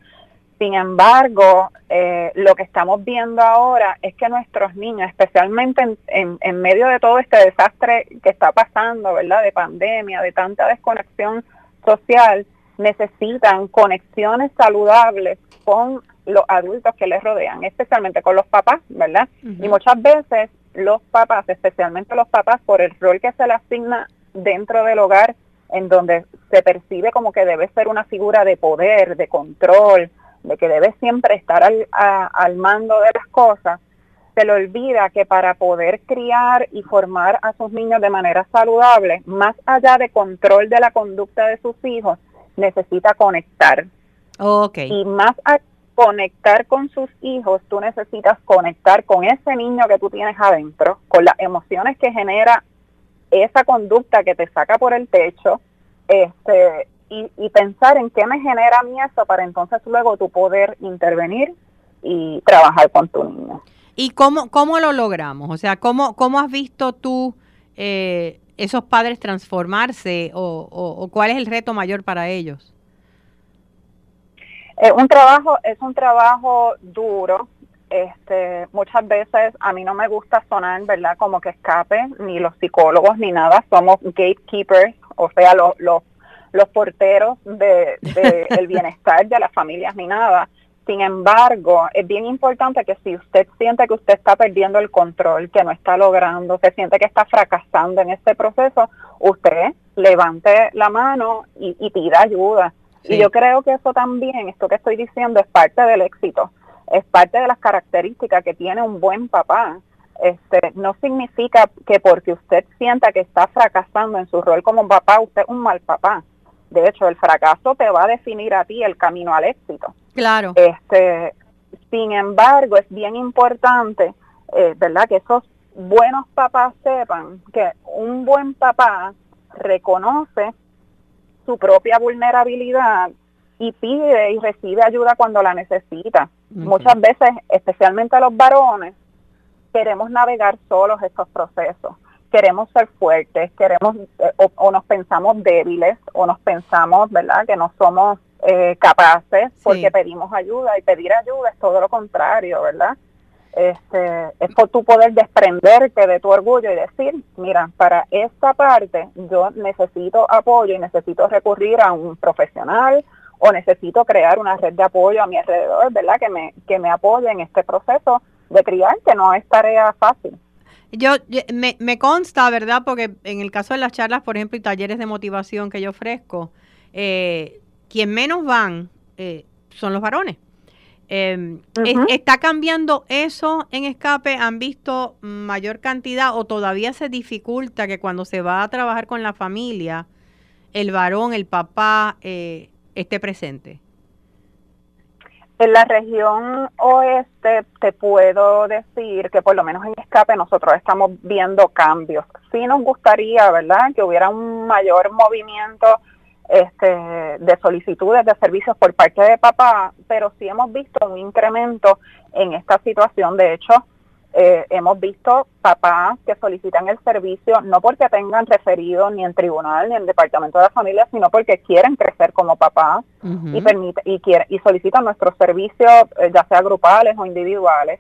Sin embargo, eh, lo que estamos viendo ahora es que nuestros niños, especialmente en, en, medio de todo este desastre que está pasando, ¿verdad? De pandemia, de tanta desconexión social, necesitan conexiones saludables con los adultos que les rodean, especialmente con los papás, ¿verdad? Y muchas veces los papás, especialmente los papás, por el rol que se les asigna dentro del hogar, en donde se percibe como que debe ser una figura de poder, de control, de que debe siempre estar al, al mando de las cosas, se le olvida que para poder criar y formar a sus niños de manera saludable, más allá de control de la conducta de sus hijos, necesita conectar. Okay. Y más a conectar con sus hijos, tú necesitas conectar con ese niño que tú tienes adentro, con las emociones que genera esa conducta que te saca por el techo, este, y, y pensar en qué me genera a mí eso para entonces luego tú poder intervenir y trabajar con tu niño. ¿Y cómo, cómo lo logramos? O sea, ¿cómo, cómo has visto tú eh, esos padres transformarse o, o, cuál es el reto mayor para ellos? Es un trabajo, es un trabajo duro. Este, muchas veces a mí no me gusta sonar, ¿verdad? Como que escape, ni los psicólogos ni nada. Somos gatekeepers, o sea, los, los, los porteros de, de el bienestar de las familias ni nada. Sin embargo, es bien importante que si usted siente que usted está perdiendo el control, que no está logrando, se siente que está fracasando en este proceso, usted levante la mano y, pida ayuda. Y yo creo que eso también, esto que estoy diciendo, es parte del éxito, es parte de las características que tiene un buen papá. Este, no significa que porque usted sienta que está fracasando en su rol como papá, usted es un mal papá. De hecho, el fracaso te va a definir a ti el camino al éxito. Claro. Este, sin embargo, es bien importante, eh, ¿verdad? Que esos buenos papás sepan que un buen papá reconoce su propia vulnerabilidad y pide y recibe ayuda cuando la necesita. Muchas veces, especialmente los varones, queremos navegar solos estos procesos. Queremos ser fuertes, queremos eh, o, o, nos pensamos débiles o nos pensamos, ¿verdad?, que no somos eh, capaces porque pedimos ayuda y pedir ayuda es todo lo contrario, ¿verdad? Este, es por tu poder desprenderte de tu orgullo y decir, mira, para esta parte yo necesito apoyo y necesito recurrir a un profesional o necesito crear una red de apoyo a mi alrededor, ¿verdad? Que me, que me apoye en este proceso de criar, que no es tarea fácil. Yo, me, me consta, ¿verdad? Porque en el caso de las charlas, por ejemplo, y talleres de motivación que yo ofrezco, eh, quien menos van eh, son los varones. Em, ¿Está cambiando eso en escape? ¿Han visto mayor cantidad o todavía se dificulta que cuando se va a trabajar con la familia, el varón, el papá, eh, esté presente? En la región oeste te puedo decir que por lo menos en escape nosotros estamos viendo cambios. Sí nos gustaría, ¿verdad?, que hubiera un mayor movimiento este, de solicitudes de servicios por parte de papá, pero sí hemos visto un incremento en esta situación. De hecho, eh, hemos visto papás que solicitan el servicio no porque tengan referido ni en tribunal ni en departamento de la familia, sino porque quieren crecer como papás y permite y quieren y solicitan nuestros servicios, eh, ya sea grupales o individuales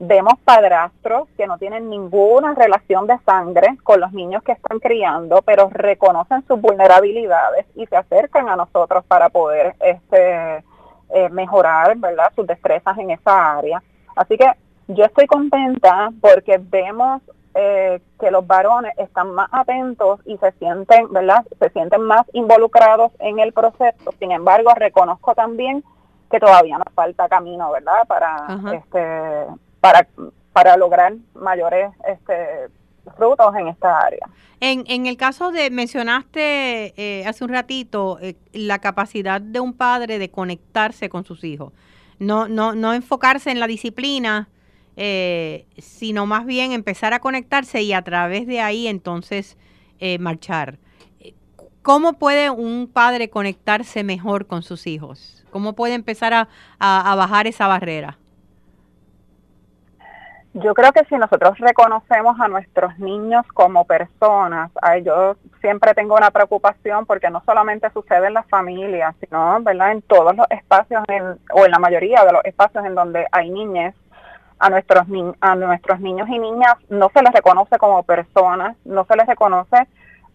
Vemos padrastros que no tienen ninguna relación de sangre con los niños que están criando, pero reconocen sus vulnerabilidades y se acercan a nosotros para poder este, eh, mejorar ¿verdad? sus destrezas en esa área. Así que yo estoy contenta porque vemos eh, que los varones están más atentos y se sienten, ¿verdad? Se sienten más involucrados en el proceso. Sin embargo, reconozco también que todavía nos falta camino, ¿verdad? Para este para, para lograr mayores este, frutos en esta área. En, en el caso de, mencionaste eh, hace un ratito eh, la capacidad de un padre de conectarse con sus hijos, no, no, no enfocarse en la disciplina, eh, sino más bien empezar a conectarse y a través de ahí entonces marchar. ¿Cómo puede un padre conectarse mejor con sus hijos? ¿Cómo puede empezar a, a bajar esa barrera? Yo creo que si nosotros reconocemos a nuestros niños como personas, yo siempre tengo una preocupación porque no solamente sucede en las familias, sino ¿verdad? en todos los espacios o en la mayoría de los espacios en donde hay niñez, a nuestros, a nuestros niños y niñas no se les reconoce como personas, no se les reconoce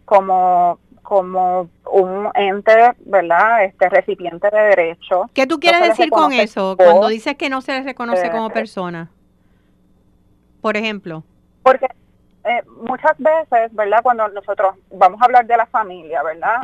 como como un ente, ¿verdad? Este recipiente de derechos. ¿Qué tú quieres decir con eso cuando dices que no se les reconoce como persona? Por ejemplo? Porque eh, muchas veces, ¿verdad? Cuando nosotros vamos a hablar de la familia, ¿verdad?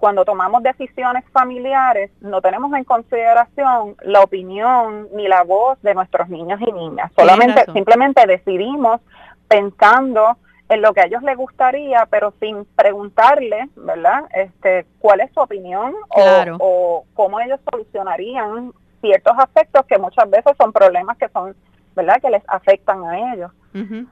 cuando tomamos decisiones familiares, no tenemos en consideración la opinión ni la voz de nuestros niños y niñas. Solamente, simplemente decidimos pensando en lo que a ellos les gustaría, pero sin preguntarle, ¿verdad? Este, cuál es su opinión o, o cómo ellos solucionarían ciertos aspectos que muchas veces son problemas que son ¿verdad? Que les afectan a ellos.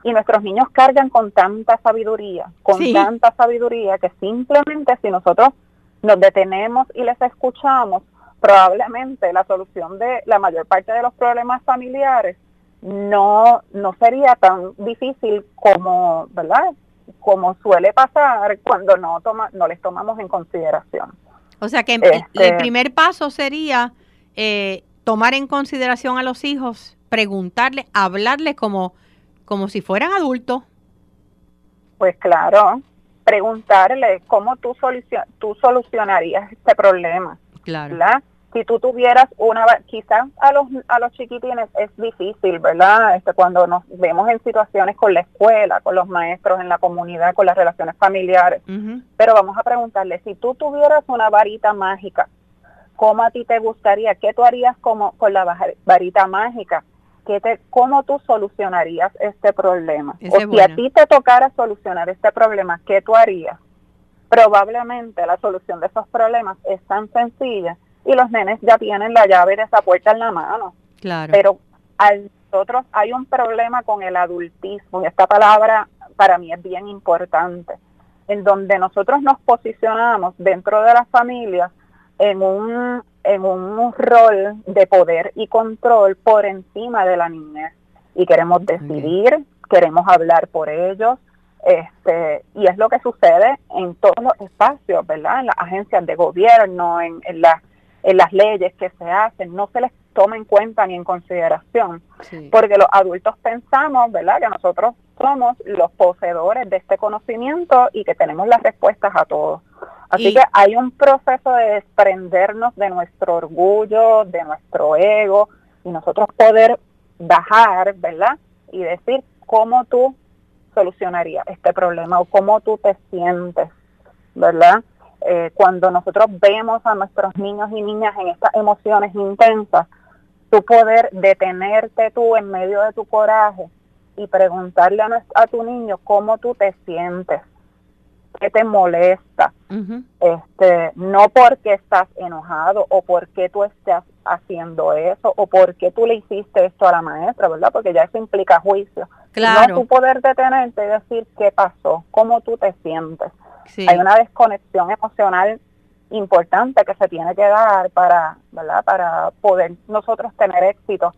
Y nuestros niños cargan con tanta sabiduría, con tanta sabiduría que simplemente si nosotros nos detenemos y les escuchamos, probablemente la solución de la mayor parte de los problemas familiares no no sería tan difícil como, ¿verdad? Como suele pasar cuando no toma no les tomamos en consideración. O sea que el este primer paso sería eh, tomar en consideración a los hijos preguntarle, hablarle como, como si fueran adultos. Pues claro, preguntarle cómo tú, solucion tú solucionarías este problema. Claro. Si tú tuvieras una, quizás a los, a los chiquitines es difícil, ¿verdad? Este, cuando nos vemos en situaciones con la escuela, con los maestros, en la comunidad, con las relaciones familiares. Pero vamos a preguntarle, si tú tuvieras una varita mágica, ¿cómo a ti te gustaría? ¿Qué tú harías como, con la varita mágica? Te, ¿cómo tú solucionarías este problema? o si a ti te tocara solucionar este problema, ¿qué tú harías? Probablemente la solución de esos problemas es tan sencilla y los nenes ya tienen la llave de esa puerta en la mano. Claro. Pero a nosotros hay un problema con el adultismo y esta palabra para mí es bien importante, en donde nosotros nos posicionamos dentro de las familias en un en un rol de poder y control por encima de la niñez. Y queremos decidir, queremos hablar por ellos, este, y es lo que sucede en todos los espacios, ¿verdad? En las agencias de gobierno, en, en, en las leyes que se hacen, no se les toma en cuenta ni en consideración, porque los adultos pensamos, ¿verdad?, que nosotros somos los poseedores de este conocimiento y que tenemos las respuestas a todo. Así que hay un proceso de desprendernos de nuestro orgullo, de nuestro ego, y nosotros poder bajar, ¿verdad? Y decir cómo tú solucionarías este problema o cómo tú te sientes, ¿verdad? Eh, cuando nosotros vemos a nuestros niños y niñas en estas emociones intensas, tú poder detenerte tú en medio de tu coraje y preguntarle a, a tu niño cómo tú te sientes, qué te molesta, este, no porque estás enojado o porque tú estás haciendo eso o porque tú le hiciste esto a la maestra, ¿verdad? Porque ya eso implica juicio. Claro. No tu poder detenerte y decir qué pasó, cómo tú te sientes. Hay una desconexión emocional importante que se tiene que dar para. Para poder nosotros tener éxito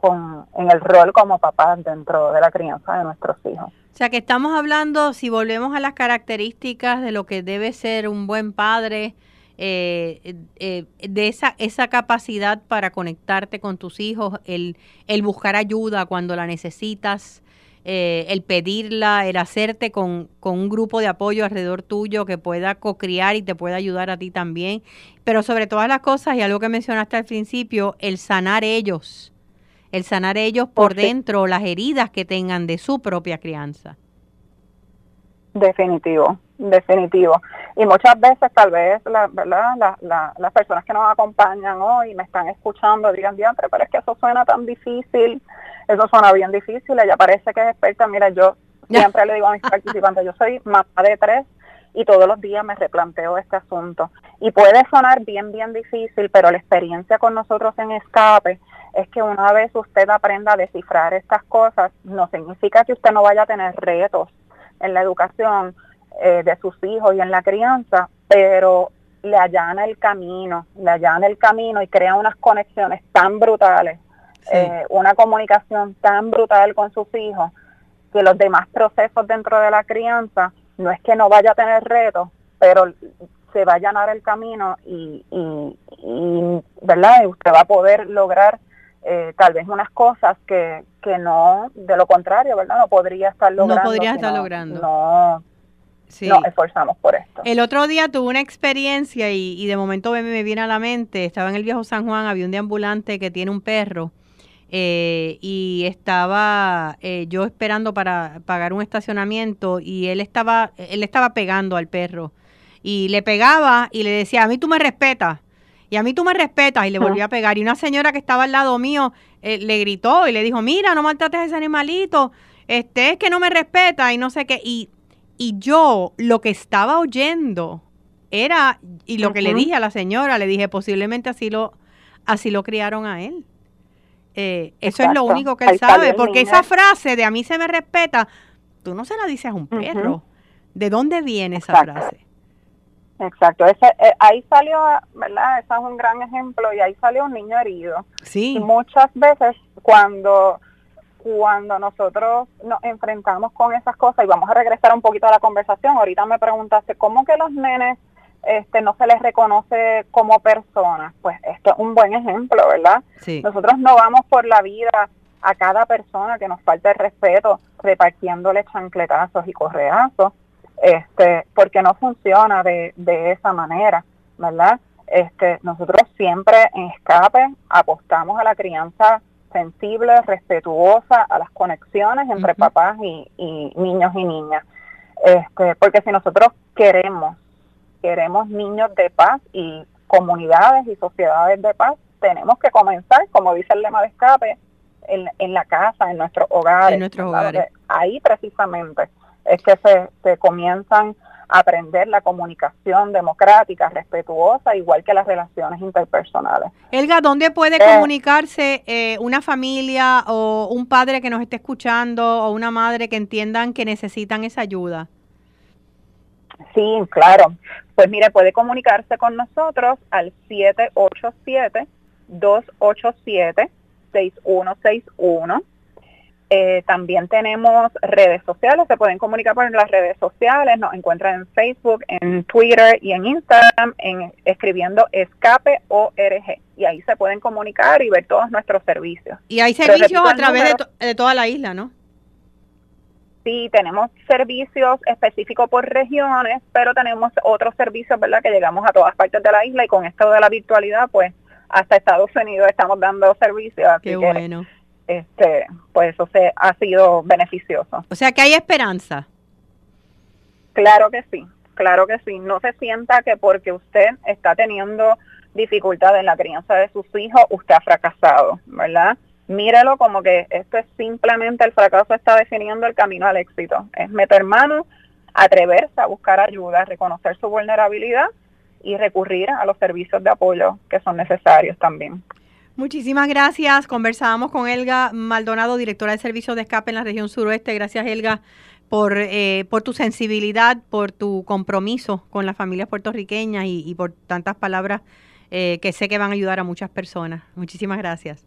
con, en el rol como papás dentro de la crianza de nuestros hijos. O sea que estamos hablando, si volvemos a las características de lo que debe ser un buen padre, eh, eh, de esa, esa capacidad para conectarte con tus hijos, el, el buscar ayuda cuando la necesitas, eh, el pedirla, el hacerte con, con, un grupo de apoyo alrededor tuyo que pueda co-criar y te pueda ayudar a ti también. Pero sobre todas las cosas, y algo que mencionaste al principio, el sanar ellos, el sanar ellos por dentro las heridas que tengan de su propia crianza. Definitivo, definitivo. Y muchas veces tal vez la, ¿verdad? las personas que nos acompañan hoy me están escuchando digan, pero es que eso suena tan difícil eso suena bien difícil, ella parece que es experta, mira, yo siempre le digo a mis participantes, yo soy mamá de tres y todos los días me replanteo este asunto. Y puede sonar bien, bien difícil, pero la experiencia con nosotros en escape es que una vez usted aprenda a descifrar estas cosas, no significa que usted no vaya a tener retos en la educación eh, de sus hijos y en la crianza, pero le allana el camino, le allana el camino y crea unas conexiones tan brutales, eh, una comunicación tan brutal con sus hijos, que los demás procesos dentro de la crianza no es que no vaya a tener retos, pero se va a allanar el camino y, y, ¿verdad? usted va a poder lograr eh, tal vez unas cosas que, que no, de lo contrario, ¿verdad? No podría estar logrando. No podría estar logrando. No, sí. no esforzamos por esto. El otro día tuve una experiencia y, y de momento me, me, viene a la mente, estaba en el viejo San Juan, había un deambulante que tiene un perro eh, y estaba eh, yo esperando para pagar un estacionamiento y él estaba, él estaba pegando al perro. Y le pegaba y le decía, a mí tú me respetas y a mí tú me respetas y le volvió a pegar. Y una señora que estaba al lado mío eh, le gritó y le dijo, mira, no maltrates a ese animalito, este es que no me respeta y no sé qué. Y, y yo lo que estaba oyendo era y lo que le dije a la señora, le dije posiblemente así lo así lo criaron a él. Eh, eso es lo único que él sabe, porque esa frase de a mí se me respeta, tú no se la dices a un perro. ¿De dónde viene esa frase? Exacto, Ese, eh, ahí salió, ¿verdad? Ese es un gran ejemplo y ahí salió un niño herido. Sí. Y muchas veces cuando cuando nosotros nos enfrentamos con esas cosas y vamos a regresar un poquito a la conversación, ahorita me preguntaste cómo que los nenes este, no se les reconoce como personas. Pues esto es un buen ejemplo, ¿verdad? Nosotros no vamos por la vida a cada persona que nos falta el respeto repartiéndole chancletazos y correazos, este, porque no funciona de, de esa manera, ¿verdad? Este, nosotros siempre en escape apostamos a la crianza sensible, respetuosa, a las conexiones entre papás y, y, niños y niñas. Este, porque si nosotros queremos queremos niños de paz y comunidades y sociedades de paz, tenemos que comenzar, como dice el lema de escape, en, en la casa, en nuestros hogares. En nuestros hogares. Ahí precisamente es que se, se comienzan a aprender la comunicación democrática, respetuosa, igual que las relaciones interpersonales. Elga, ¿dónde puede eh, comunicarse eh, una familia o un padre que nos esté escuchando o una madre que entiendan que necesitan esa ayuda? Sí, claro. Pues mire, puede comunicarse con nosotros al 787-287-6161. Eh, también tenemos redes sociales, se pueden comunicar por las redes sociales, nos encuentran en Facebook, en Twitter y en Instagram en, escribiendo Escape ORG. Y ahí se pueden comunicar y ver todos nuestros servicios. Y hay servicios a través de toda la isla, ¿no? Sí, tenemos servicios específicos por regiones, pero tenemos otros servicios, ¿verdad? Que llegamos a todas partes de la isla y con esto de la virtualidad, pues hasta Estados Unidos estamos dando servicios. Qué bueno. este, pues eso se, ha sido beneficioso. O sea que hay esperanza. Claro que sí, claro que sí. No se sienta que porque usted está teniendo dificultad en la crianza de sus hijos, usted ha fracasado, ¿verdad? Míralo como que esto es simplemente el fracaso está definiendo el camino al éxito. Es meter mano, atreverse a buscar ayuda, reconocer su vulnerabilidad y recurrir a los servicios de apoyo que son necesarios también. Muchísimas gracias. Conversábamos con Elga Maldonado, directora de Servicios de Escape en la región suroeste. Gracias, Elga, por, eh, por tu sensibilidad, por tu compromiso con las familias puertorriqueñas y, por tantas palabras eh, que sé que van a ayudar a muchas personas. Muchísimas gracias.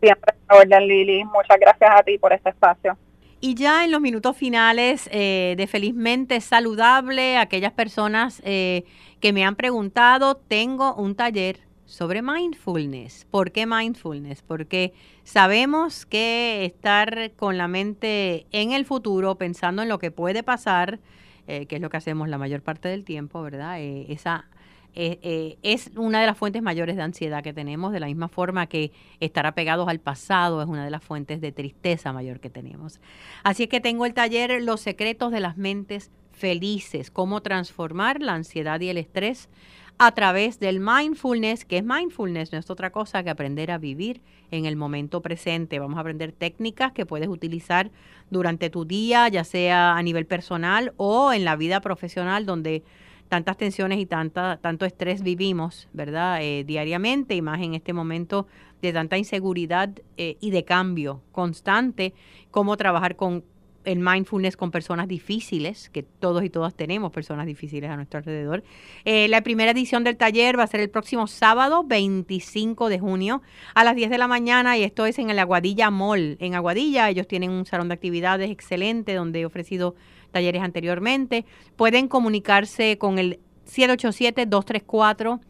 Siempre, Lili. Muchas gracias a ti por este espacio. Y ya en los minutos finales eh, de Felizmente Saludable, aquellas personas eh, que me han preguntado, tengo un taller sobre mindfulness. ¿Por qué mindfulness? Porque sabemos que estar con la mente en el futuro, pensando en lo que puede pasar, eh, que es lo que hacemos la mayor parte del tiempo, ¿verdad? esa eh, eh, es una de las fuentes mayores de ansiedad que tenemos, de la misma forma que estar apegados al pasado es una de las fuentes de tristeza mayor que tenemos. Así es que tengo el taller Los secretos de las mentes felices, cómo transformar la ansiedad y el estrés a través del mindfulness, que es mindfulness, no es otra cosa que aprender a vivir en el momento presente. Vamos a aprender técnicas que puedes utilizar durante tu día, ya sea a nivel personal o en la vida profesional, donde tantas tensiones y tanta, tanto estrés vivimos, ¿verdad? Eh, diariamente y más en este momento de tanta inseguridad eh, y de cambio constante, cómo trabajar con el mindfulness con personas difíciles, que todos y todas tenemos personas difíciles a nuestro alrededor. Eh, la primera edición del taller va a ser el próximo sábado 25 de junio a las 10 de la mañana y esto es en el Aguadilla Mall. En Aguadilla ellos tienen un salón de actividades excelente donde he ofrecido talleres anteriormente. Pueden comunicarse con el 787 234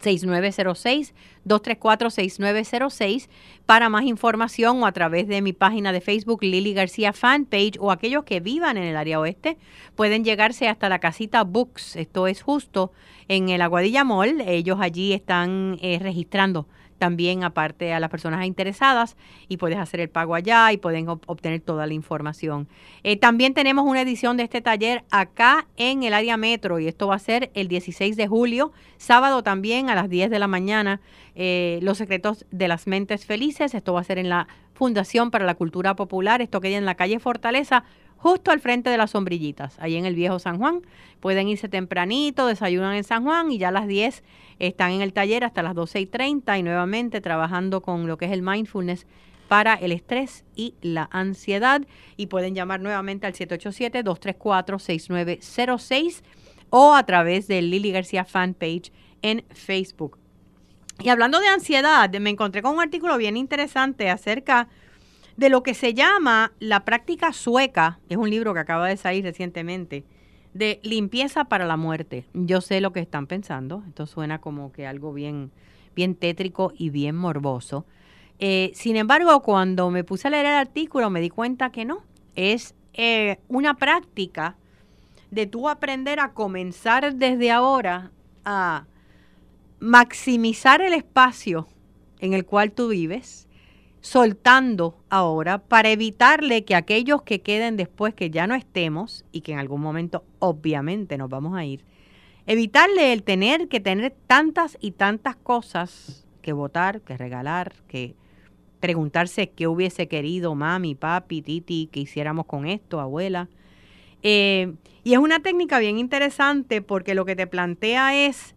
6906 234-6906 para más información o a través de mi página de Facebook Lili García Fanpage o aquellos que vivan en el área oeste pueden llegarse hasta la casita Books. Esto es justo en el Aguadilla Mall. Ellos allí están eh, registrando también aparte a las personas interesadas y puedes hacer el pago allá y pueden obtener toda la información. Eh, también tenemos una edición de este taller acá en el área metro y esto va a ser el 16 de julio, sábado también a las 10 de la mañana. Eh, los secretos de las mentes felices, esto va a ser en la Fundación para la Cultura Popular, esto queda en la calle Fortaleza justo al frente de las sombrillitas, ahí en el viejo San Juan. Pueden irse tempranito, desayunan en San Juan y ya a las 10 están en el taller hasta las 12 y 30 y nuevamente trabajando con lo que es el mindfulness para el estrés y la ansiedad. Y pueden llamar nuevamente al 787-234-6906 o a través del Lili García fanpage en Facebook. Y hablando de ansiedad, me encontré con un artículo bien interesante acerca lo que se llama la práctica sueca, es un libro que acaba de salir recientemente, de limpieza para la muerte. Yo sé lo que están pensando, esto suena como que algo bien, bien tétrico y bien morboso. Eh, sin embargo, cuando me puse a leer el artículo me di cuenta que no, es eh, una práctica de tú aprender a comenzar desde ahora a maximizar el espacio en el cual tú vives, soltando ahora para evitarle que aquellos que queden después que ya no estemos y que en algún momento obviamente nos vamos a ir, evitarle el tener que tener tantas y tantas cosas que votar, que regalar, que preguntarse qué hubiese querido mami, papi, titi, que hiciéramos con esto, abuela. Eh, y es una técnica bien interesante porque lo que te plantea es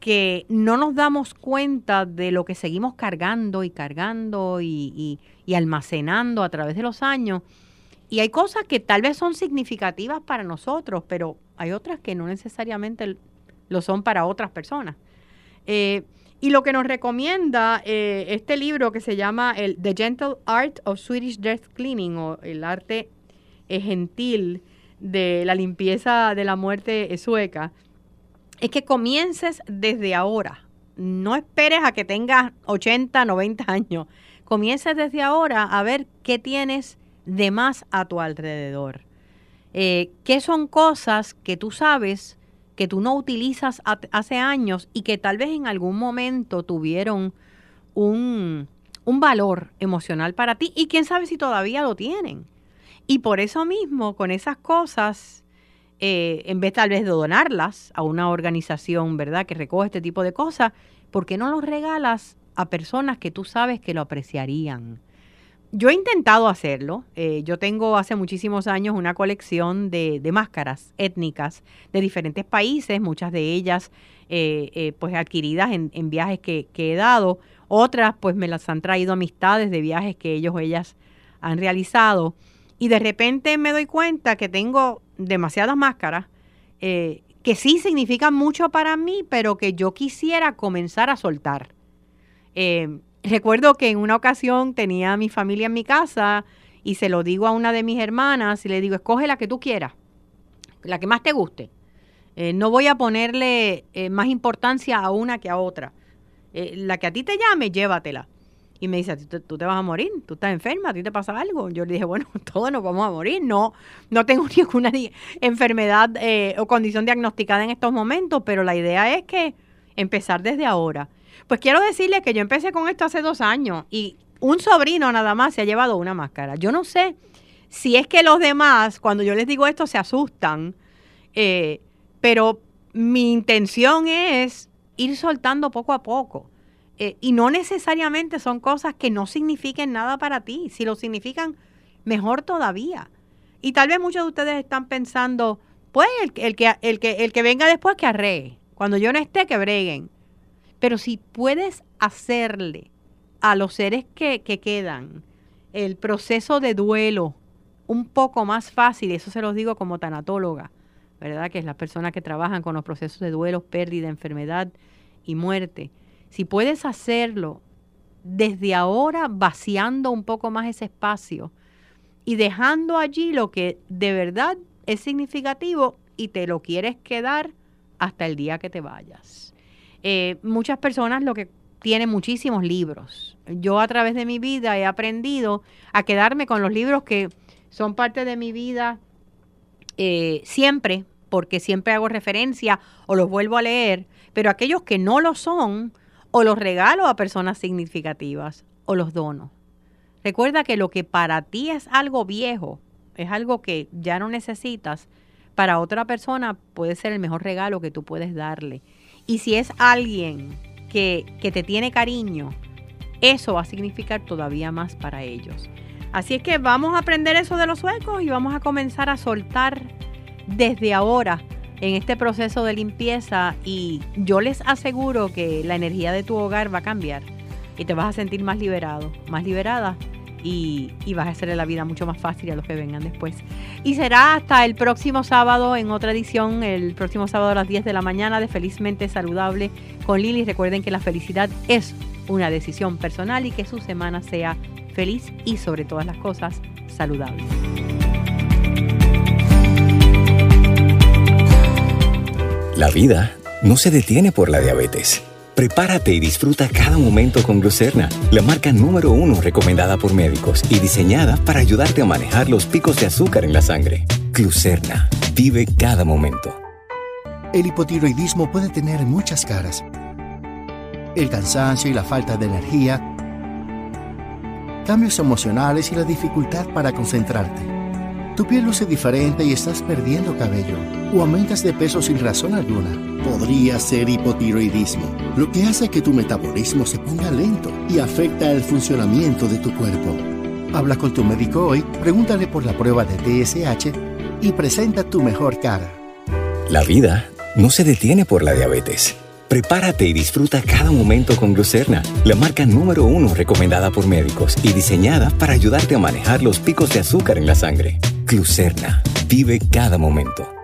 que no nos damos cuenta de lo que seguimos cargando y cargando y, almacenando a través de los años. Y hay cosas que tal vez son significativas para nosotros, pero hay otras que no necesariamente lo son para otras personas. Eh, y lo que nos recomienda eh, este libro que se llama el The Gentle Art of Swedish Death Cleaning o el arte gentil de la limpieza de la muerte sueca, es que comiences desde ahora. No esperes a que tengas 80, 90 años. Comiences desde ahora a ver qué tienes de más a tu alrededor. Eh, ¿Qué son cosas que tú sabes que tú no utilizas hace años y que tal vez en algún momento tuvieron un, un valor emocional para ti y quién sabe si todavía lo tienen? Y por eso mismo, con esas cosas, eh, en vez tal vez de donarlas a una organización, ¿verdad?, que recoge este tipo de cosas, ¿por qué no los regalas a personas que tú sabes que lo apreciarían? Yo he intentado hacerlo. Eh, yo tengo hace muchísimos años una colección de, máscaras étnicas de diferentes países, muchas de ellas eh, pues adquiridas en, viajes que, que, he dado. Otras pues me las han traído amistades de viajes que ellos o ellas han realizado. Y de repente me doy cuenta que tengo demasiadas máscaras eh, que sí significan mucho para mí, pero que yo quisiera comenzar a soltar. Eh, recuerdo que en una ocasión tenía a mi familia en mi casa y se lo digo a una de mis hermanas y le digo, escoge la que tú quieras, la que más te guste. Eh, no voy a ponerle más importancia a una que a otra. la que a ti te llame, llévatela. Y me dice, ¿Tú, te vas a morir, tú estás enferma, a ti te pasa algo. Yo le dije, bueno, todos nos vamos a morir. No, no tengo ninguna enfermedad eh, o condición diagnosticada en estos momentos, pero la idea es que empezar desde ahora. Pues quiero decirle que yo empecé con esto hace dos años y un sobrino nada más se ha llevado una máscara. Yo no sé si es que los demás, cuando yo les digo esto, se asustan, eh, pero mi intención es ir soltando poco a poco. Eh, y no necesariamente son cosas que no signifiquen nada para ti. Si lo significan, mejor todavía. Y tal vez muchos de ustedes están pensando, pues el, que, el, que, el que venga después que arree. Cuando yo no esté, que breguen. Pero si puedes hacerle a los seres que, que quedan el proceso de duelo un poco más fácil, eso se los digo como tanatóloga, ¿verdad? Que es las personas que trabajan con los procesos de duelo, pérdida, enfermedad y muerte. Si puedes hacerlo desde ahora, vaciando un poco más ese espacio y dejando allí lo que de verdad es significativo y te lo quieres quedar hasta el día que te vayas. Eh, muchas personas lo que tienen muchísimos libros. Yo a través de mi vida he aprendido a quedarme con los libros que son parte de mi vida eh, siempre, porque siempre hago referencia o los vuelvo a leer, pero aquellos que no lo son, o los regalo a personas significativas o los dono. Recuerda que lo que para ti es algo viejo, es algo que ya no necesitas, para otra persona puede ser el mejor regalo que tú puedes darle. Y si es alguien que, que te tiene cariño, eso va a significar todavía más para ellos. Así es que vamos a aprender eso de los suecos y vamos a comenzar a soltar desde ahora en este proceso de limpieza y yo les aseguro que la energía de tu hogar va a cambiar y te vas a sentir más liberado, más liberada y, vas a hacerle la vida mucho más fácil a los que vengan después. Y será hasta el próximo sábado en otra edición, el próximo sábado a las 10 de la mañana de Felizmente Saludable con Lili. Recuerden que la felicidad es una decisión personal y que su semana sea feliz y sobre todas las cosas saludable. La vida no se detiene por la diabetes. Prepárate y disfruta cada momento con Glucerna, la marca número uno recomendada por médicos y diseñada para ayudarte a manejar los picos de azúcar en la sangre. Glucerna, vive cada momento. El hipotiroidismo puede tener muchas caras. El cansancio y la falta de energía, cambios emocionales y la dificultad para concentrarte tu piel luce diferente y estás perdiendo cabello o aumentas de peso sin razón alguna. Podría ser hipotiroidismo, lo que hace que tu metabolismo se ponga lento y afecta el funcionamiento de tu cuerpo. Habla con tu médico hoy, pregúntale por la prueba de TSH y presenta tu mejor cara. La vida no se detiene por la diabetes. Prepárate y disfruta cada momento con Glucerna, la marca número uno recomendada por médicos y diseñada para ayudarte a manejar los picos de azúcar en la sangre. Glucerna. Vive cada momento.